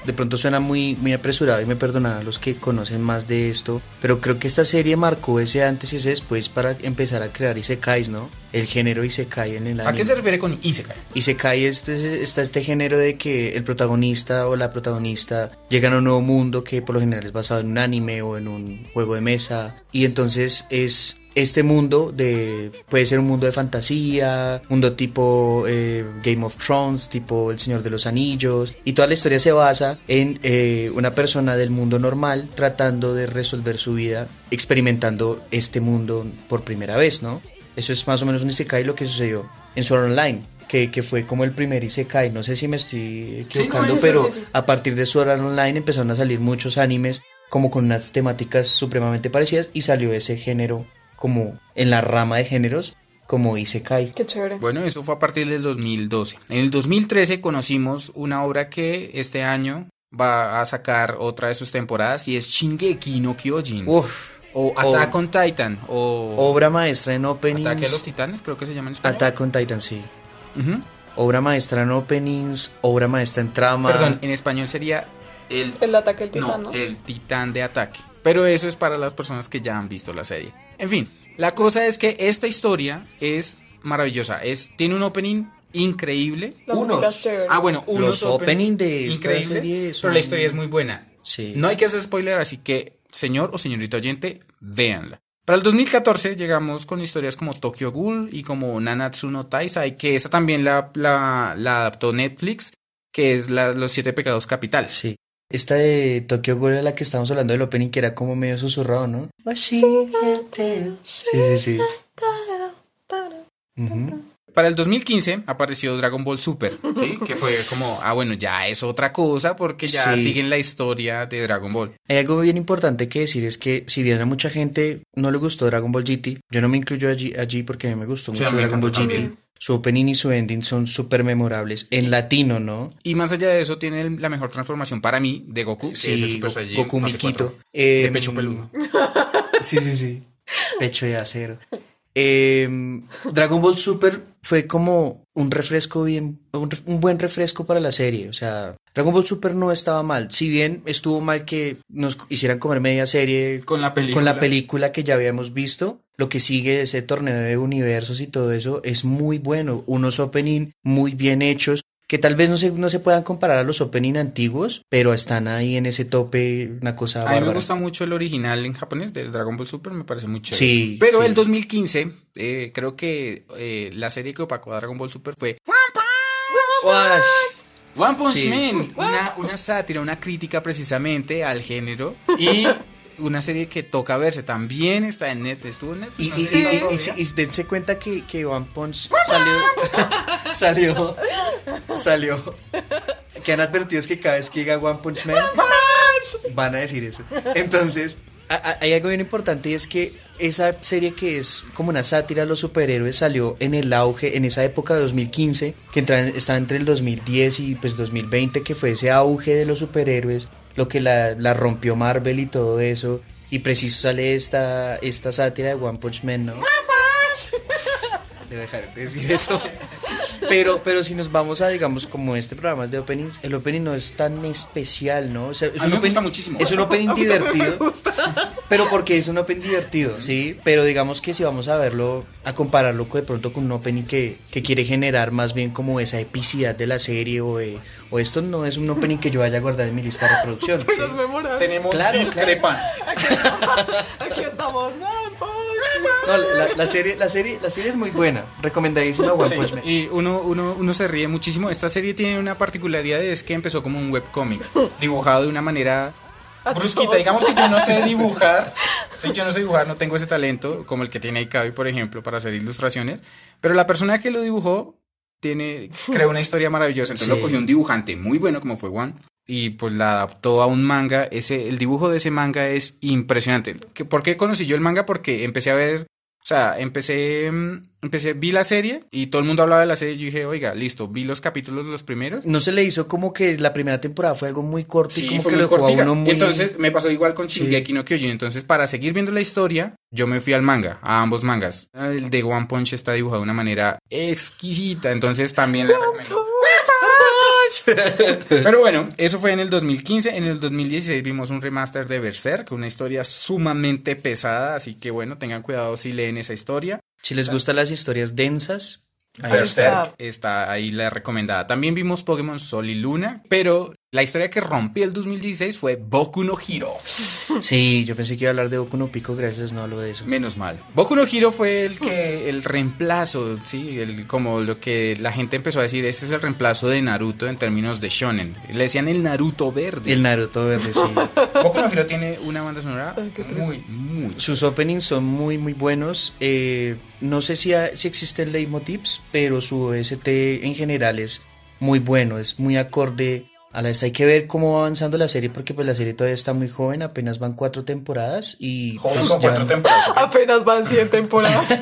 de pronto suena muy, muy apresurado y me perdonarán los que conocen más de esto, pero creo que esta serie marcó ese antes y ese después para empezar a crear Isekais, ¿no? El género Isekai en el ¿A qué anime. se refiere con Isekai? Isekai es este, está este género de que el protagonista o la protagonista llegan a un nuevo mundo que por lo general es basado en un anime o en un juego de mesa y entonces es este mundo de puede ser un mundo de fantasía, mundo tipo eh, Game of Thrones, tipo El Señor de los Anillos y toda la historia se basa en eh, una persona del mundo normal tratando de resolver su vida experimentando este mundo por primera vez, ¿no? Eso es más o menos un Isekai lo que sucedió en Sword Online, que, que fue como el primer Isekai. No sé si me estoy equivocando, sí, sí, pero sí, sí. a partir de Sword Art Online empezaron a salir muchos animes como con unas temáticas supremamente parecidas y salió ese género como en la rama de géneros como Isekai. Qué chévere. Bueno, eso fue a partir del 2012. En el 2013 conocimos una obra que este año va a sacar otra de sus temporadas y es Shingeki no Kyojin. Uf, o Attack on Titan. O obra maestra en openings. Ataque a los Titanes, creo que se llama en español. Attack on Titan, sí. Obra maestra en openings, obra maestra en trama. Perdón, en español sería el El ataque No, titán, ¿no? el titán de ataque. Pero eso es para las personas que ya han visto la serie. En fin, la cosa es que esta historia es maravillosa. Es, tiene un opening increíble. La chévere. Ah, bueno, unos Los opening de esta increíbles, serie son- pero la historia es muy buena. Sí. No hay que hacer spoiler, así que, señor o señorita oyente, véanla. Para el 2014 llegamos con historias como Tokyo Ghoul y como Nanatsu no Taisai, que esa también la, la, la adaptó Netflix, que es la, Los Siete Pecados Capitales. Sí. Esta de Tokyo Ghoul, la que estábamos hablando del opening, que era como medio susurrado, ¿no? Sí, sí, sí. Para el 2015 apareció Dragon Ball Super, ¿sí? Que fue como, ah, bueno, ya es otra cosa porque ya Sí. siguen la historia de Dragon Ball. Hay algo bien importante que decir, es que si bien a mucha gente no le gustó Dragon Ball GT, yo no me incluyo allí, allí porque a mí me gustó mucho Dragon Ball GT. también. Su opening y su ending son súper memorables. En latino, ¿no? Y más allá de eso, tiene la mejor transformación para mí de Goku. que es el Sí, Super Go- Saiyajin Goku Miquito. 4, Eh, de pecho peludo. Sí, sí, sí. Pecho de acero. Eh, Dragon Ball Super fue como un refresco bien, un, buen refresco para la serie. O sea, Dragon Ball Super no estaba mal. Si bien estuvo mal que nos hicieran comer media serie Con la película. con la película que ya habíamos visto, lo que sigue ese torneo de universos y todo eso es muy bueno. Unos opening muy bien hechos que tal vez no se, no se puedan comparar a los opening antiguos, pero están ahí en ese tope, una cosa A mí me gusta mucho el original en japonés del Dragon Ball Super, me parece muy chévere. Sí, Pero sí. el 2015, eh, creo que eh, la serie que opacó a Dragon Ball Super fue Uash. One Punch Sí. Man, una, una sátira, una crítica precisamente al género y una serie que toca verse. También está en Netflix, estuvo en Netflix. Y, no y, dense cuenta que, que One Punch salió. salió. Salió. Que han advertido es que cada vez que diga One Punch Man. Van a decir eso. Entonces, hay algo bien importante y es que esa serie que es como una sátira a los superhéroes salió en el auge, en esa época de 2015, que entra, está entre el 2010 y pues 2020, que fue ese auge de los superhéroes, lo que la, la rompió Marvel y todo eso. Y preciso sale esta, esta sátira de One Punch Man, ¿no? Debo dejar de decir eso. Pero, pero si nos vamos a, digamos, como este programa es de openings, el opening no es tan especial, ¿no? O sea, es A mí me opening- gusta muchísimo. Es un opening divertido. Pero porque es un opening divertido, ¿sí? Pero digamos que si vamos a verlo, a compararlo de pronto con un opening que, que quiere generar más bien como esa epicidad de la serie o, de- o esto no es un opening que yo vaya a guardar en mi lista de reproducción. ¿sí? Es. Tenemos Claro, discrepancias. Aquí estamos. No, la, la serie, la, serie, la serie es muy buena, recomendadísima One Sí, Punch Man. y uno, uno, uno se ríe muchísimo. Esta serie tiene una particularidad, es que empezó como un webcómic, dibujado de una manera brusquita. Digamos que yo no sé dibujar, sí, yo no sé dibujar, no tengo ese talento, como el que tiene Ikabi, por ejemplo, para hacer ilustraciones, pero la persona que lo dibujó tiene, creó una historia maravillosa, entonces Sí. lo cogió un dibujante muy bueno como fue Juan. Y pues la adaptó a un manga. Ese, el dibujo de ese manga es impresionante. ¿Qué- ¿Por qué conocí yo el manga? Porque empecé a ver o sea, empecé, mm, empecé, vi la serie y todo el mundo hablaba de la serie. Y yo dije, oiga, listo, vi los capítulos, los primeros. No se le hizo como que la primera temporada fue algo muy corto y Sí, como fue que muy lo dejó a uno muy... Entonces me pasó igual con Sí. Shingeki no Kyojin. Entonces, para seguir viendo la historia, yo me fui al manga, a ambos mangas. El de One Punch está dibujado de una manera exquisita. Entonces también recomiendo. Pero bueno, eso fue en el 2015. En el 2016 vimos un remaster de Berserk, una historia sumamente pesada. Así que bueno, tengan cuidado si leen esa historia. Si les gustan las historias densas, ahí está ahí la recomendada. También vimos Pokémon Sol y Luna, pero la historia que rompió el 2016 fue Boku no Hero. Sí, yo pensé que iba a hablar de Boku no Pico, gracias, no hablo de eso. Menos mal. Boku no Hero fue el que el reemplazo, sí, el como lo que la gente empezó a decir, este es el reemplazo de Naruto en términos de shonen. Le decían el Naruto verde. El Naruto verde, sí. Boku no Hero tiene una banda sonora muy muy Sus openings son muy, muy buenos. Eh, no sé si, ha- si existen leitmotivs, pero su OST en general es muy bueno, es muy acorde a la esta. Hay que ver cómo va avanzando la serie, porque pues la serie todavía está muy joven, apenas van cuatro temporadas y... joven pues, con cuatro temporadas. Apenas van 100 temporadas.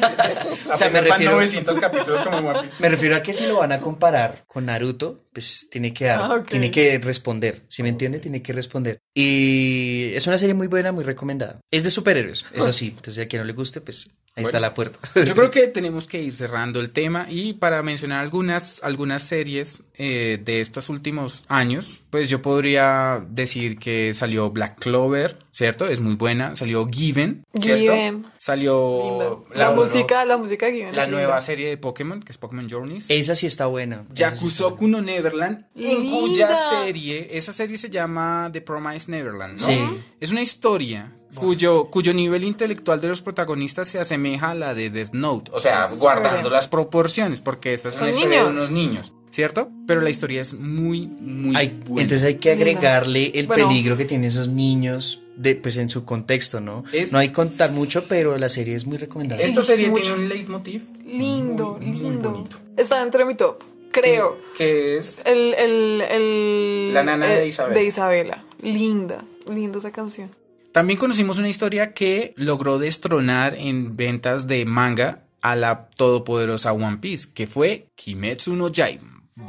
O sea, me Apenas van refiero- 900 capítulos como. Me refiero a que si lo van a comparar con Naruto, pues tiene que dar, Ah, ok. tiene que responder, ¿sí me entiende? Tiene que responder. Y es una serie muy buena, muy recomendada. Es de superhéroes, eso sí. Entonces, al que no le guste, pues ahí está la puerta. Yo creo que tenemos que ir cerrando el tema y para mencionar algunas, algunas series eh, de estos últimos años, pues yo podría decir que salió Black Clover, ¿cierto? Es muy buena. Salió Given, ¿cierto? Given. Salió. La, música, la música viene. la nueva serie de Pokémon, que es Pokémon Journeys. Esa sí está buena. Yakusoku no Neverland, en cuya serie, esa serie se llama The Promised Neverland, ¿no? Sí. Es una historia cuyo, cuyo nivel intelectual de los protagonistas se asemeja a la de Death Note. O sea, guardando las proporciones, porque esta es Son una historia de unos niños, ¿cierto? Pero la historia es muy, muy Hay- buena. entonces hay que agregarle el Bueno. peligro que tienen esos niños de, pues en su contexto, ¿no? Es- No hay que contar mucho, pero la serie es muy recomendable. Esta Es serie mucho. tiene un leitmotiv Lindo, muy, lindo. Está dentro de mi top. Creo. Que es El, el, el, La nana de eh, Isabela. De Isabela. Linda. Linda esa canción. También conocimos una historia que logró destronar en ventas de manga a la todopoderosa One Piece, que fue Kimetsu no Yaiba.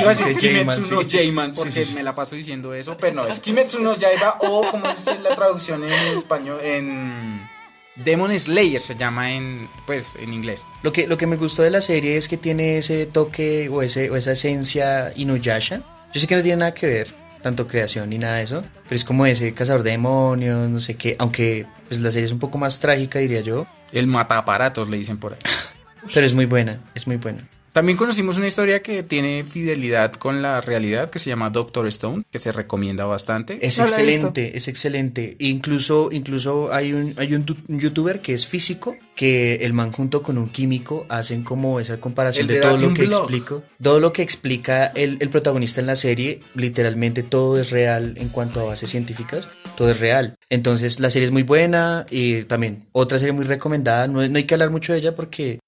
Iba a decir Kimetsu no Sí, porque sí, sí. me la paso diciendo eso, pero no, es Kimetsu no Yaiba o como es la traducción en español, en Demon Slayer se llama en, pues, en inglés. Lo que, lo que me gustó de la serie es que tiene ese toque o, ese, o esa esencia Inuyasha. Yo sé que no tiene nada que ver, tanto creación ni nada de eso, pero es como ese cazador de demonios, no sé qué, aunque pues la serie es un poco más trágica, diría yo, El mataparatos le dicen por ahí. pero es muy buena, es muy buena. También conocimos una historia que tiene fidelidad con la realidad que se llama Doctor Stone, que se recomienda bastante. Es No excelente, es excelente. Incluso, incluso hay un, hay un, tu- un youtuber que es físico, que el man junto con un químico hacen como esa comparación El de, de todo lo que Blog. explico. Todo lo que explica el, el protagonista en la serie, literalmente todo es real en cuanto a bases científicas, todo es real. Entonces la serie es muy buena y también otra serie muy recomendada, no, no hay que hablar mucho de ella porque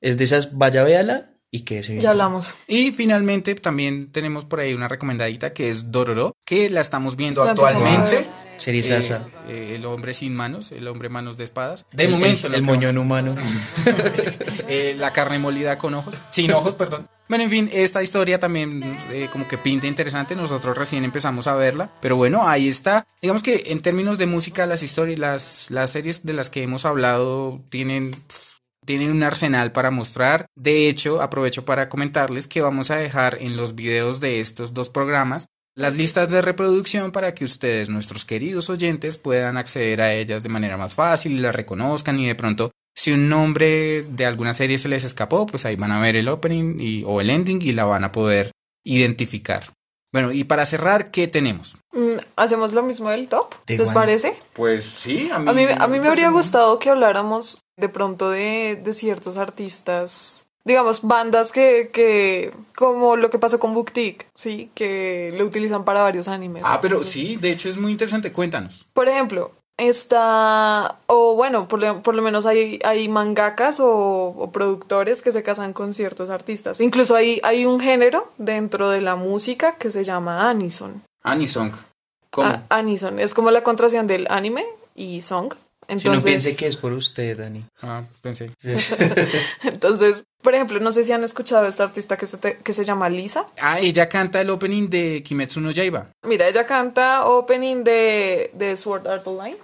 es de esas, vaya véala y que se Ya hablamos. Y finalmente también tenemos por ahí una recomendadita que es Dororo, que la estamos viendo La actualmente. Serie Eh, sasa. eh, el hombre sin manos, el hombre manos de espadas. De El- momento, el, el moñón humano. eh, la carne molida con ojos, sin ojos, perdón. Bueno, en fin, esta historia también eh, como que pinta interesante, nosotros recién empezamos a verla, pero bueno, ahí está. Digamos que en términos de música, las historias, las, las series de las que hemos hablado tienen, tienen un arsenal para mostrar. De hecho, aprovecho para comentarles que vamos a dejar en los videos de estos dos programas las listas de reproducción para que ustedes, nuestros queridos oyentes, puedan acceder a ellas de manera más fácil y las reconozcan y de pronto si un nombre de alguna serie se les escapó, pues ahí van a ver el opening y, o el ending y la van a poder identificar. Bueno, y para cerrar, ¿qué tenemos? Mm, ¿Hacemos lo mismo del top? ¿Les parece? Pues sí, a mí, A mí, a mí me habría gustado que habláramos de pronto de, de ciertos artistas, digamos, bandas que, que, como lo que pasó con Booktick, ¿sí? Que lo utilizan para varios animes. Ah, pero sí, de hecho es muy interesante, cuéntanos. Por ejemplo, está, o bueno, por, lo- por lo menos hay, hay mangakas o, o productores que se casan con ciertos artistas. Incluso hay, hay un género dentro de la música que se llama anison. Anisong. ¿Cómo? A- anison es como la contracción del anime y song. Si Entonces, no piense que es por usted, Dani. Ah, pensé. entonces, por ejemplo, no sé si han escuchado a esta artista que se, te- que se llama Lisa. Ah, ella canta el opening de Kimetsu no Yaiba. Mira, ella canta opening de, de Sword Art Online.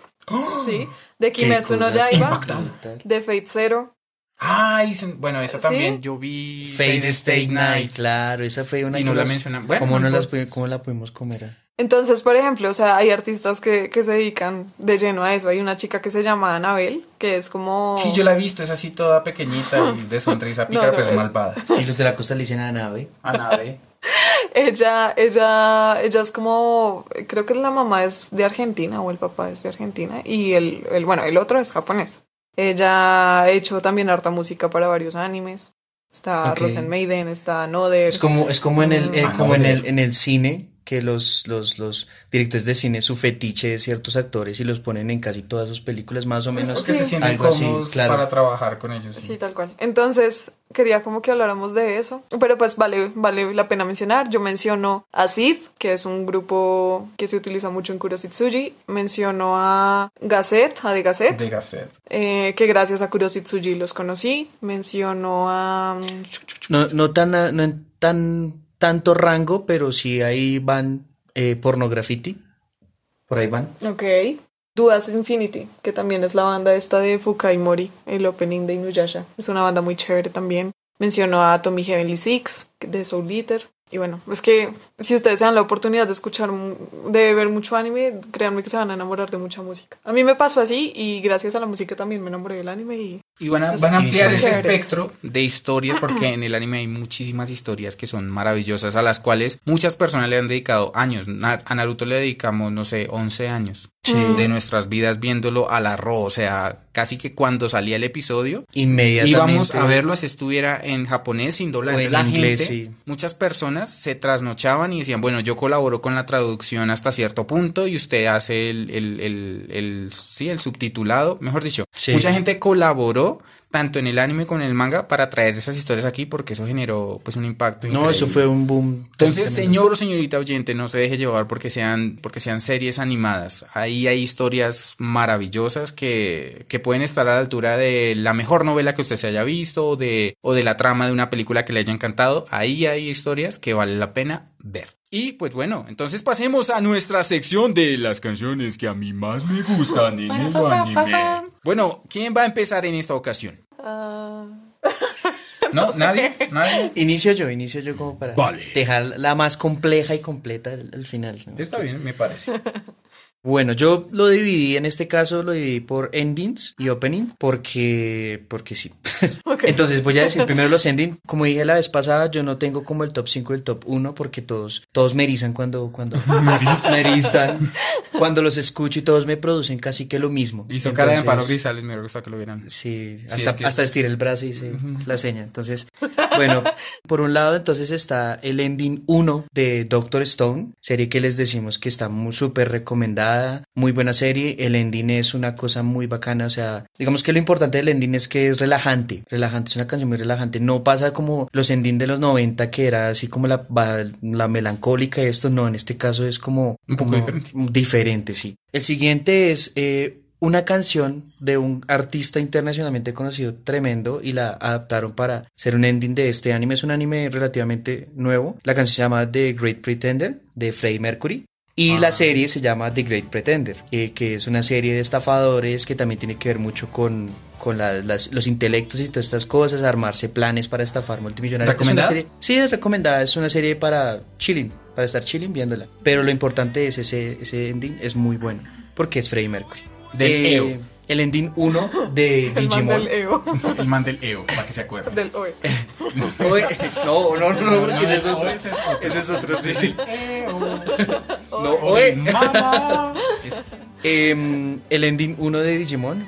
Sí, de ¡Qué Kimetsu no Yaiba, impactante! de Fate Zero. Ay, se- bueno, esa ¿Sí? también yo vi. Fade Stay Night, claro, esa fue una Y no la mencionan. Bueno, ¿Cómo, no las ¿Cómo la pudimos comer? Entonces, por ejemplo, o sea, hay artistas que, que se dedican de lleno a eso. Hay una chica que se llama Anabel, que es como... Sí, yo la he visto, es así toda pequeñita y de sonrisa pícara, no, pero es es- malvada. Y los de la costa le dicen a nave. A nave. Ella, ella, ella es como, creo que la mamá es de Argentina o el papá es de Argentina y el, el bueno, el otro es japonés. Ella ha hecho también harta música para varios animes. Está Ok. Rosen Maiden, está Noder. Es como, es como en el, eh, Ah, como en el, en el cine, que los, los, los directores de cine, su fetiche de ciertos actores y los ponen en casi todas sus películas, más o menos. Porque se sienten algo así, cómodos claro. para trabajar con ellos. sí. Sí, tal cual. Entonces, quería como que habláramos de eso. Pero pues vale, vale la pena mencionar. Yo menciono a Sid, que es un grupo que se utiliza mucho en Kurositsuji. Menciono a Gazette, a The Gazette, De Gazette. eh, que gracias a Kurositsuji los conocí. Menciono a... No, no tan, a- no tan, tanto rango, pero sí ahí van eh, pornografiti. Por ahí van. Ok. Duas Infinity, que también es la banda esta de Fukai Mori, el opening de Inuyasha. Es una banda muy chévere también. Menciono a Tommy Heavenly Six, de Soul Eater. Y bueno, es que si ustedes se dan la oportunidad de escuchar, de ver mucho anime, créanme que se van a enamorar de mucha música. A mí me pasó así y gracias a la música también me enamoré del anime y Y van a, Es van a ampliar ese espectro de historias porque en el anime hay muchísimas historias que son maravillosas a las cuales muchas personas le han dedicado años. A Naruto le dedicamos, no sé, 11 años de nuestras vidas viéndolo al arroz. O sea, casi que cuando salía el episodio Inmediatamente. íbamos a verlo así estuviera en japonés sin doblar. O en la inglés, gente, sí. muchas personas se trasnochaban y decían, bueno, yo colaboro con la traducción hasta cierto punto y usted hace el, el, el, el- sí, el subtitulado, mejor dicho. Sí. Mucha gente colaboró tanto en el anime como en el manga para traer esas historias aquí porque eso generó pues un impacto. No, increíble. eso fue un boom. Entonces, señor o señorita oyente, no se deje llevar porque sean, porque sean series animadas. Ahí hay historias maravillosas que, que pueden estar a la altura de la mejor novela que usted se haya visto o de, o de la trama de una película que le haya encantado. Ahí hay historias que vale la pena ver. Y pues bueno, entonces pasemos a nuestra sección de las canciones que a mí más me gustan en el anime. Bueno, ¿quién va a empezar en esta ocasión? Ah, ¿No? ¿Nadie? ¿Nadie? Inicio yo, inicio yo como para Vale. dejar la más compleja y completa al, al final. ¿no? Está bien, me parece. Bueno, yo lo dividí, en este caso lo dividí por endings y opening, porque, porque sí. Entonces voy a decir primero los endings. Como dije la vez pasada, yo no tengo como el top 5 y el top 1 porque todos, todos me erizan cuando, cuando me erizan, cuando los escucho y todos me producen casi que lo mismo. Hizo cara de Amparo Grisales, me gusta que lo vieran. Sí, Sí, hasta, es que- hasta estiré el brazo y hice la seña. Entonces, bueno, por un lado entonces está el ending 1 de Doctor Stone, serie que les decimos que está muy súper recomendada, muy buena serie. El ending es una cosa muy bacana, o sea, digamos que lo importante del ending es que es relajante, relajante, es una canción muy relajante. No pasa como los ending de los 90 que era así como la, la melancólica y esto, no, en este caso es como Un poco como diferente. Diferente, sí. El siguiente es eh, una canción de un artista internacionalmente conocido tremendo y la adaptaron para ser un ending de este anime. Es un anime relativamente nuevo. La canción se llama The Great Pretender de Freddie Mercury. Y la serie se llama The Great Pretender, eh, que es una serie de estafadores que también tiene que ver mucho con, con la- las- los intelectos y todas estas cosas, armarse planes para estafar multimillonarios. Es una ¿Recomendada? serie- sí, es recomendada, es una serie para chilling, para estar chilling viéndola. Pero lo importante es ese, ese ending, es muy bueno, porque es Freddie Mercury. Del Eh, EO. El ending 1 de el man Digimon. del Evo. El man del EO, para que se acuerde. del OE. No, no, no, no, porque ese es no, otro. ese es otro. Ese es otro, sí. EO. No, oe. Mama. Em, el ending 1 de Digimon.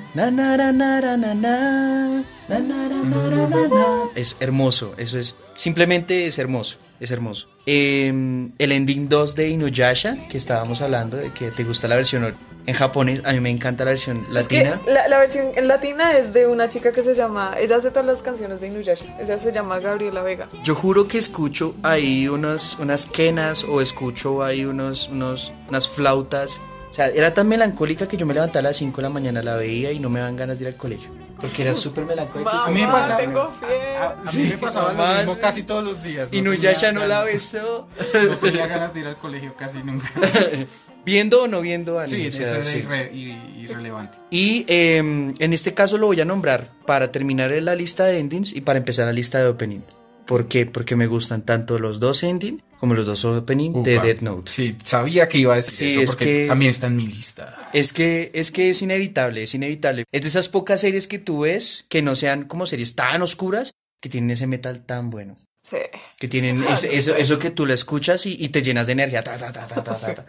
Es hermoso. Eso es. Simplemente es hermoso. Es hermoso. Em, el ending 2 de Inuyasha, que estábamos hablando, de que te gusta la versión en japonés. A mí me encanta la versión Es que latina. la, la versión en latina es de una chica que se llama. Ella hace todas las canciones de Inuyasha. Ella se llama Gabriela Vega. Yo juro que escucho ahí unas, unas quenas o escucho ahí unos, unos, unas flautas. O sea, era tan melancólica que yo me levantaba a las 5 de la mañana, la veía y no me daban ganas de ir al colegio. Porque era súper melancólica. A mí me Mamá, pasaba. tengo fiebre. A, a mí Sí, me pasaba lo mismo casi todos los días. Y no Nuyasha no la besó. No tenía ganas de ir al colegio casi nunca. ¿Viendo o no viendo anime? Sí, eso era sí. irre- ir- irrelevante. Y em, en este caso lo voy a nombrar para terminar la lista de endings y para empezar la lista de opening. ¿Por qué? Porque me gustan tanto los dos endings como los dos opening de Upa. Death Note. Sí, sabía que iba a decir Sí, eso es porque que- también está en mi lista. Es que, es que es inevitable, es inevitable. Es de esas pocas series que tú ves que no sean como series tan oscuras que tienen ese metal tan bueno. Sí. Que tienen eso, eso que tú lo escuchas y, y te llenas de energía. ta, ta, ta, ta, ta, ta, ta.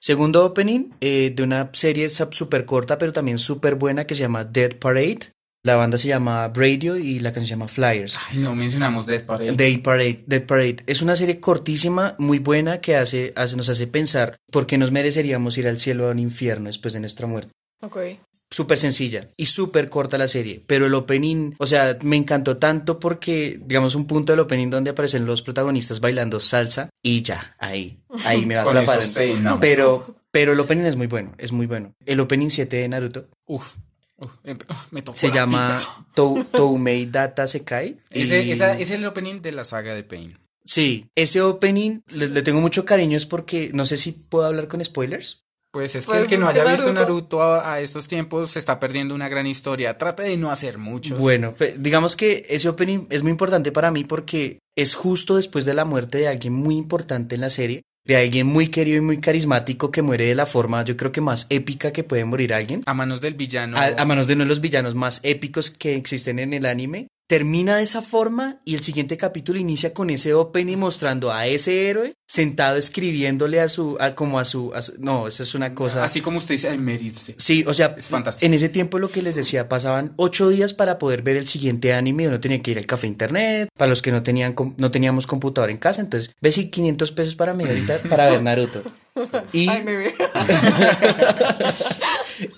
Segundo opening eh, de una serie súper corta pero también súper buena que se llama Dead Parade. La banda se llama Bradio y la canción se llama Flyers. Ay, no mencionamos Death Parade. Dead Parade, Dead Parade es una serie cortísima, muy buena, que hace, hace, nos hace pensar por qué nos mereceríamos ir al cielo o al infierno después de nuestra muerte. Ok. Súper sencilla y súper corta la serie, pero el opening, o sea, me encantó tanto porque, digamos, un punto del opening donde aparecen los protagonistas bailando salsa y ya, ahí, ahí me va a atrapar. eso sí, no. Pero, pero el opening es muy bueno, es muy bueno. El opening 7 de Naruto Uf, uf, em- uf, me tocó se la llama. Tou- Toumei Data Sekai. Ese, y- esa, es el opening de la saga de Pain. Sí, ese opening le, le tengo mucho cariño es porque no sé si puedo hablar con spoilers. Pues es que Pues el que no que haya visto Naruto- Naruto a, a estos tiempos se está perdiendo una gran historia. Trata de no hacer muchos. Bueno, digamos que ese opening es muy importante para mí porque es justo después de la muerte de alguien muy importante en la serie, de alguien muy querido y muy carismático que muere de la forma, yo creo que más épica que puede morir alguien, A manos del villano. a, a manos de uno de los villanos más épicos que existen en el anime. Termina de esa forma y el siguiente capítulo inicia con ese opening mostrando a ese héroe sentado escribiéndole a su, a, como a su, a su- no, eso es una cosa. Así como usted dice, "Ay, merece". Sí, o sea, Es fantástico. en ese tiempo lo que les decía, pasaban ocho días para poder ver el siguiente anime, uno tenía que ir al café internet, para los que no tenían com- no teníamos computador en casa, entonces, ves y 500 pesos para media horita para ver Naruto. Y, Ay, me ve.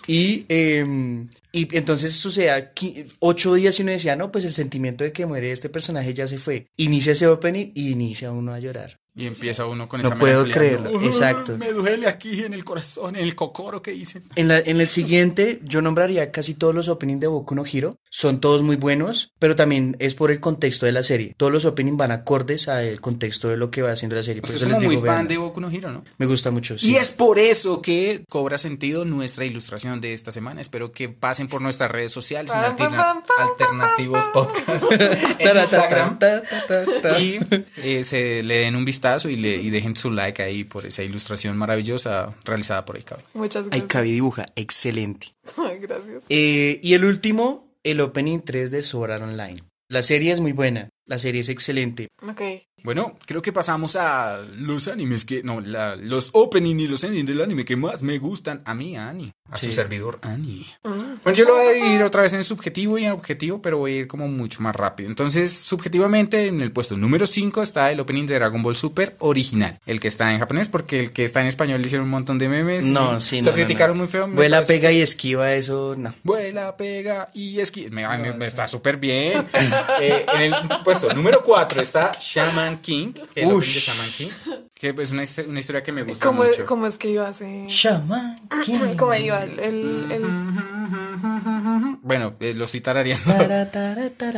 y, em, y entonces sucedía qui- ocho días y uno decía, no, pues el sentimiento de que muere este personaje ya se fue. Inicia ese opening y inicia uno a llorar. Y empieza uno con No esa puedo melancolía, creerlo, ¿no? exacto. Me duele aquí en el corazón, en el cocoro que dicen. En, la, en el siguiente, yo nombraría casi todos los openings de Boku no Hero. Son todos muy buenos, pero también es por el contexto de la serie. Todos los openings van acordes al contexto de lo que va haciendo la serie. Por Usted es eso como les muy digo, fan véanla. de Boku no Hero, ¿no? Me gusta mucho. sí. Y es por eso que cobra sentido nuestra ilustración de esta semana. Espero que pasen por nuestras redes sociales en Alterna- Alternativos Podcast en Instagram. ta, ta, ta, ta, ta. Y eh, se le den un vistazo y, le, y dejen su like ahí por esa ilustración maravillosa realizada por Ikabe. Muchas Ay, gracias. Cabi dibuja, excelente. Gracias. Eh, y el último, el opening 3 de Sword Art Online. La serie es muy buena, la serie es excelente. Ok. Bueno, creo que pasamos a los animes que. No, la- los opening y los ending del anime que más me gustan a mí, a Ani. A su servidor, Ani. Bueno, yo lo voy a dividir otra vez en subjetivo y en objetivo, pero voy a ir como mucho más rápido. Entonces, subjetivamente, en el puesto número 5 está el opening de Dragon Ball Super original. El que está en japonés, porque el que está en español le hicieron un montón de memes. y No, sí, no. Lo no, criticaron no. muy feo. Vuela, pega y esquiva, eso no. Vuela, pega y esqui. Me, ay, me- me está súper bien. Eh, en el puesto número 4 está Shaman King. Que es el Ush. opening de Shaman King. Que es una, hist- una historia que me gusta ¿Cómo, mucho. ¿Cómo es que iba así? Shaman King. ¿Cómo iba el, el, el- Bueno, eh, lo estoy tarareando.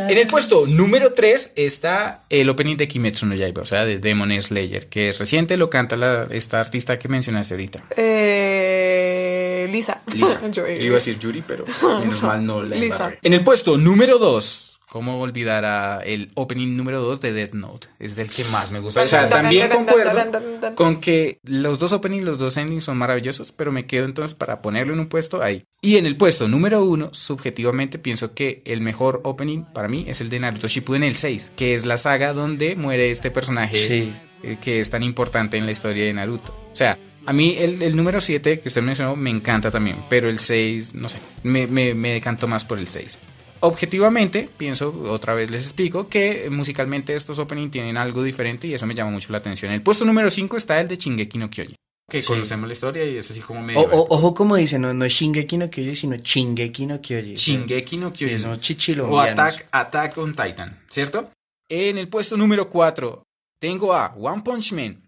En el puesto número 3 está el opening de Kimetsu no Yaiba, o sea, de Demon Slayer, que es reciente, lo canta la, esta artista que mencionaste ahorita. Eh, Lisa. Lisa. Yo, Yo iba a decir Yuri, pero menos mal no la Lisa. embarré. En el puesto número 2, ¿cómo olvidar a el opening número 2 de Death Note? Es del que más me gusta. O sea, también concuerdo con que los dos openings, los dos endings son maravillosos, pero me quedo entonces para ponerlo en un puesto ahí. Y en el puesto número 1, subjetivamente pienso que el mejor opening para mí es el de Naruto Shippuden el 6, que es la saga donde muere este personaje Sí. eh, que es tan importante en la historia de Naruto. O sea, a mí el, el número 7 que usted mencionó me encanta también, pero el 6, no sé, me, me, me decanto más por el 6. Objetivamente, pienso, otra vez les explico, que musicalmente estos openings tienen algo diferente y eso me llama mucho la atención. En el puesto número 5 está el de Shingeki no Kyojin, que Sí. conocemos la historia y es así como medio... O- o- ojo como dice, no, no es Shingeki no Kyojin, sino Chingeki no Kyojin. Shingeki no Kyojin. son O chichilombianos. Attack, Attack on Titan, ¿cierto? En el puesto número 4 tengo a One Punch Man.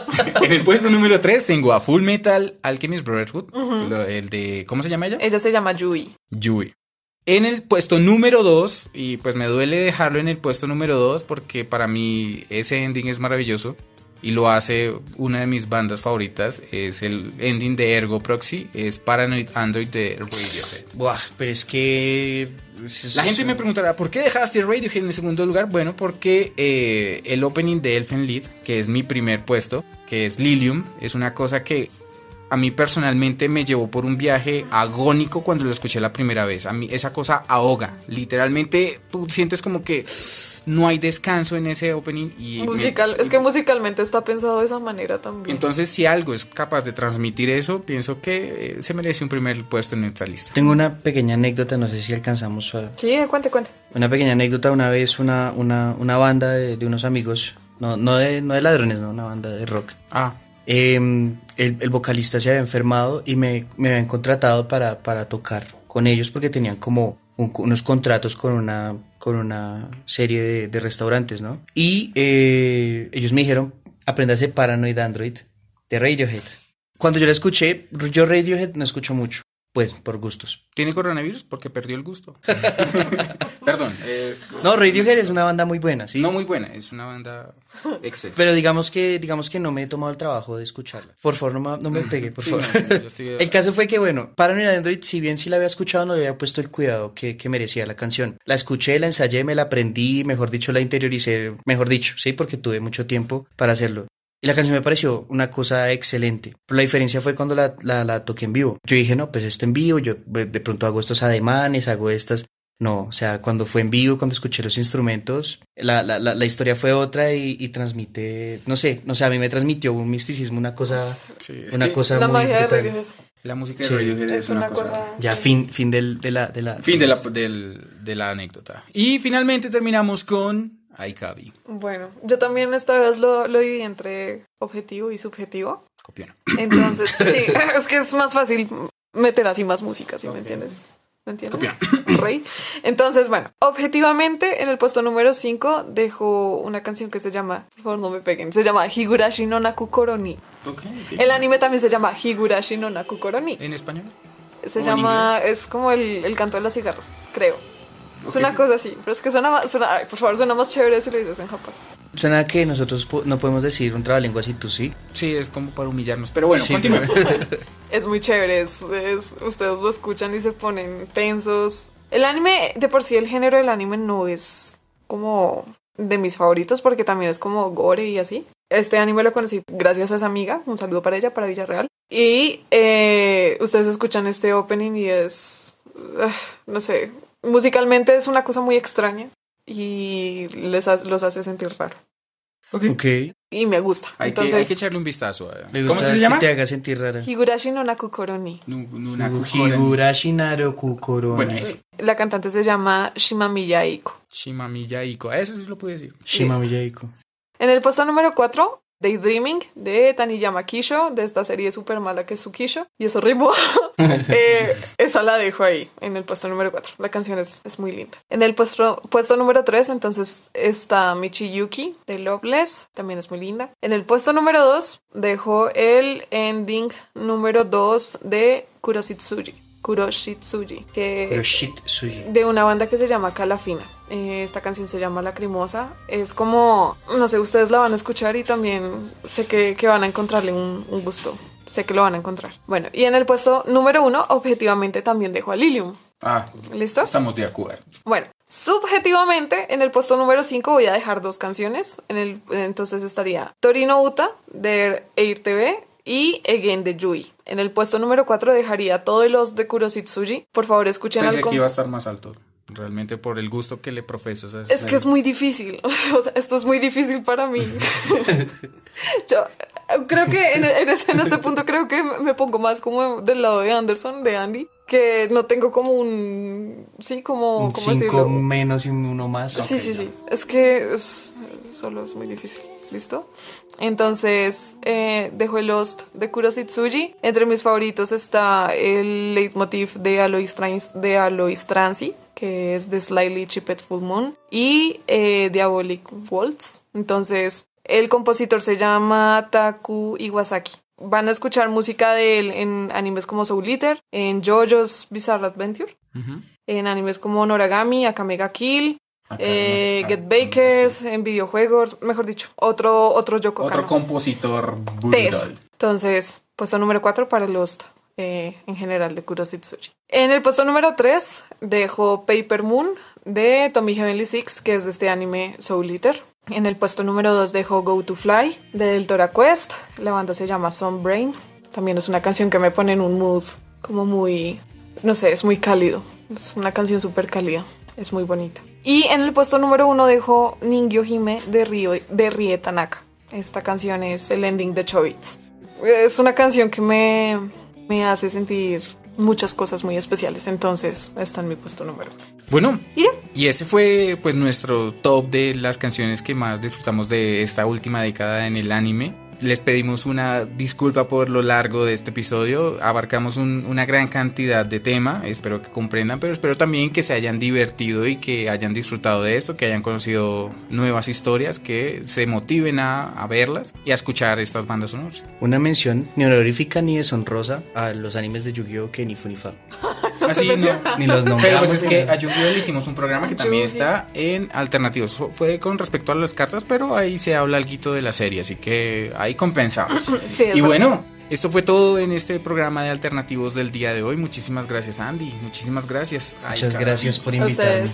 en el puesto número 3 tengo a Full Metal Alchemist Brotherhood, el de ¿cómo se llama ella? Ella se llama Yui. Yui. En el puesto número 2, y pues me duele dejarlo en el puesto número 2 porque para mí ese ending es maravilloso y lo hace una de mis bandas favoritas, es el ending de Ergo Proxy, es Paranoid Android de Radiohead. Buah, pero es que... es- La gente me preguntará, ¿por qué dejaste Radiohead en el segundo lugar? Bueno, porque eh, el opening de Elfen Lied, que es mi primer puesto, que es Lilium, es una cosa que a mí personalmente me llevó por un viaje agónico cuando lo escuché la primera vez. A mí esa cosa ahoga. Literalmente tú sientes como que no hay descanso en ese opening y me- Musical, es que musicalmente está pensado de esa manera también. entonces si algo es capaz de transmitir eso, pienso que eh, se merece un primer puesto en nuestra lista. Tengo una pequeña anécdota, no sé si alcanzamos a... sí, cuente, cuente. Una pequeña anécdota, una vez una, una, una banda de, de unos amigos, no, no, de, no de ladrones, no, una banda de rock. Ah, Eh, el, vocalista se había enfermado y me, me habían contratado para, para tocar con ellos porque tenían como un- unos contratos con una, con una serie de, de restaurantes, ¿no? Y eh, ellos me dijeron, apréndase Paranoid Android de Radiohead. Cuando yo la escuché, yo Radiohead no escucho mucho, pues por gustos. ¿tiene coronavirus? Porque perdió el gusto. Perdón, es... No, Radiohead es una banda muy buena, ¿sí? No muy buena, es una banda excelente. Pero digamos que, digamos que no me he tomado el trabajo de escucharla. Por favor, no me, no me pegue, por Sí, favor. no, yo estoy- El caso fue que, bueno, Paranoid Android, si bien sí la había escuchado, no le había puesto el cuidado que, que merecía la canción. La escuché, la ensayé, me la aprendí, mejor dicho, la interioricé, mejor dicho, sí, porque tuve mucho tiempo para hacerlo. Y la canción me pareció una cosa excelente. Pero la diferencia fue cuando la, la, la toqué en vivo. Yo dije, no, pues esto en vivo, yo de de pronto hago estos ademanes, hago estas. No, o sea, cuando fue en vivo, cuando escuché los instrumentos, la, la, la, la historia fue otra y, y transmite, no sé, no sé, a mí me transmitió un misticismo, una cosa, Sí, es una cosa La muy magia de La música de Sí. Radiohead es, es una cosa... Ya, fin, fin del, de la, de la. Fin de la, del- de la anécdota. Y finalmente terminamos con Ay, Cabi. Bueno, yo también esta vez lo, lo dividí entre objetivo y subjetivo. Copiona. Entonces, sí, es que es más fácil meter así más música, ¿sí me entiendes? ¿Me entiendes? Copiona. Rey. Entonces, bueno, objetivamente en el puesto número 5 dejo una canción que se llama, por favor no me peguen, se llama Higurashi no Naku Koroni. Ok, ok. El anime también se llama Higurashi no Naku Koroni. ¿En español? Se ¿O en llama, es como el, el canto de los cigarros, creo. Es una cosa así, pero es que suena más, suena, ay, por favor, suena más chévere si lo dices en japonés. Suena que nosotros po- no podemos decir un trabalenguas y tú sí. Sí, es como para humillarnos. Pero bueno, Sí, continúa. Es muy chévere, es, es- ustedes lo escuchan y se ponen tensos. El anime, de por sí el género del anime no es como de mis favoritos porque también es como gore y así. Este anime lo conocí gracias a esa amiga, un saludo para ella, para Villarreal. Y eh, ustedes escuchan este opening y es, ah, no sé, musicalmente es una cosa muy extraña y les ha- los hace sentir raro. Ok. Ok. Y me gusta. Hay, que, hay Entonces, que echarle un vistazo. a- Me ¿Cómo que se llama? te haga sentir rara. Higurashi no Naku Koroni. Nu- Nunaku Koren. Higurashi Naroku Koroni. Bueno, ese. La cantante se llama Shimamiya Eiko. Shimamiya Iko. Eso sí lo pude decir. Shimamiya Eiko. En el puesto número 4, Daydreaming de Taniyama Kisho, de esta serie súper mala que es Tsukisho. Y eso rimó. Eh, esa la dejo ahí, en el puesto número 4. La canción es, es muy linda. En el puesto, puesto número 3, entonces está Michiyuki de Loveless, también es muy linda. En el puesto número 2, dejo el ending número 2 de Kuroshitsuji. Kuroshitsuji, que Pero shit, sushi. de una banda que se llama Calafina. Eh, esta canción se llama Lacrimosa. Es como, no sé, ustedes la van a escuchar y también sé que, que van a encontrarle un, un gusto. Sé que lo van a encontrar. Bueno, y en el puesto número uno, objetivamente también dejo a Lilium. Ah, ¿Listo? estamos de acuerdo. Bueno, subjetivamente, en el puesto número 5 voy a dejar dos canciones. En el, entonces estaría Torino Uta de Air TV y Again de Yui. En el puesto número 4 dejaría todos los de Kuroshitsuji. Por favor, escuchen Pensé que iba a estar más alto. Realmente por el gusto que le profesas. Es ese- que es muy difícil. O sea, esto es muy difícil para mí. Yo eh, creo que en, en ese- en este punto creo que me pongo más como del lado de Anderson, de Andy, que no tengo como un... Sí, como... Un ¿cómo 5 decirlo? menos y un 1 más. Sí, sí, ya. sí. Es que es- solo es muy difícil. ¿Listo? Entonces, eh, dejo el Lost de Kuroshitsuji. Entre mis favoritos está el leitmotiv de Alois, Trans de Alois Transi, que es de Slightly Chipped Full Moon, y eh, Diabolic Waltz. Entonces, el compositor se llama Taku Iwasaki. Van a escuchar música de él en animes como Soul Eater, en JoJo's Bizarre Adventure, en animes como Noragami, Akamega Kill, eh, ¿no? Get Ah, Bakers, en videojuegos, mejor dicho, otro, otro Yoko Otro compositor brutal. Entonces, puesto número 4 para Lost eh, en general de Kuroshitsuji. En el puesto número 3 dejo Paper Moon de Tommy Heavenly Six, que es de este anime Soul Eater. En el puesto número 2 dejo Go to Fly de Deltora Quest. La banda se llama Brain. También es una canción que me pone en un mood como muy, no sé, es muy cálido. Es una canción súper cálida. Es muy bonita. Y en el puesto número 1 dejo Ningyo Hime de, Rio, de Rie Tanaka. Esta canción es el ending de Chobits. Es una canción que me, me hace sentir muchas cosas muy especiales. Entonces está en mi puesto número uno. Bueno, Y y ese fue pues nuestro top de las canciones que más disfrutamos de esta última década en el anime. Les pedimos una disculpa por lo largo de este episodio. Abarcamos un- una gran cantidad de tema. Espero que comprendan, pero espero también que se hayan divertido y que hayan disfrutado de esto, que hayan conocido nuevas historias, que se motiven a, a verlas y a escuchar estas bandas sonoras. Una mención ni honorífica ni deshonrosa a los animes de Yu-Gi-Oh! que ni Funifa. Así no. Ni los Pero nombramos. pues es que a Yu-Gi-Oh le hicimos un programa que también está en alternativos. Fue con respecto a las cartas, pero ahí se habla algo de la serie, así que ahí compensamos. Sí, es y verdad. bueno, esto fue todo en este programa de alternativos del día de hoy. Muchísimas gracias, Andy. Muchísimas gracias. Ay, Muchas gracias por invitarme.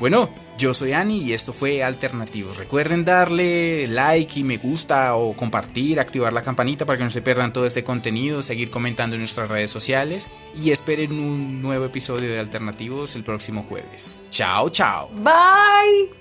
Bueno, yo soy Ani y esto fue Alternativos. Recuerden darle like y me gusta o compartir, activar la campanita para que no se pierdan todo este contenido, seguir comentando en nuestras redes sociales y esperen un nuevo episodio de Alternativos el próximo jueves. Chao, chao. Bye.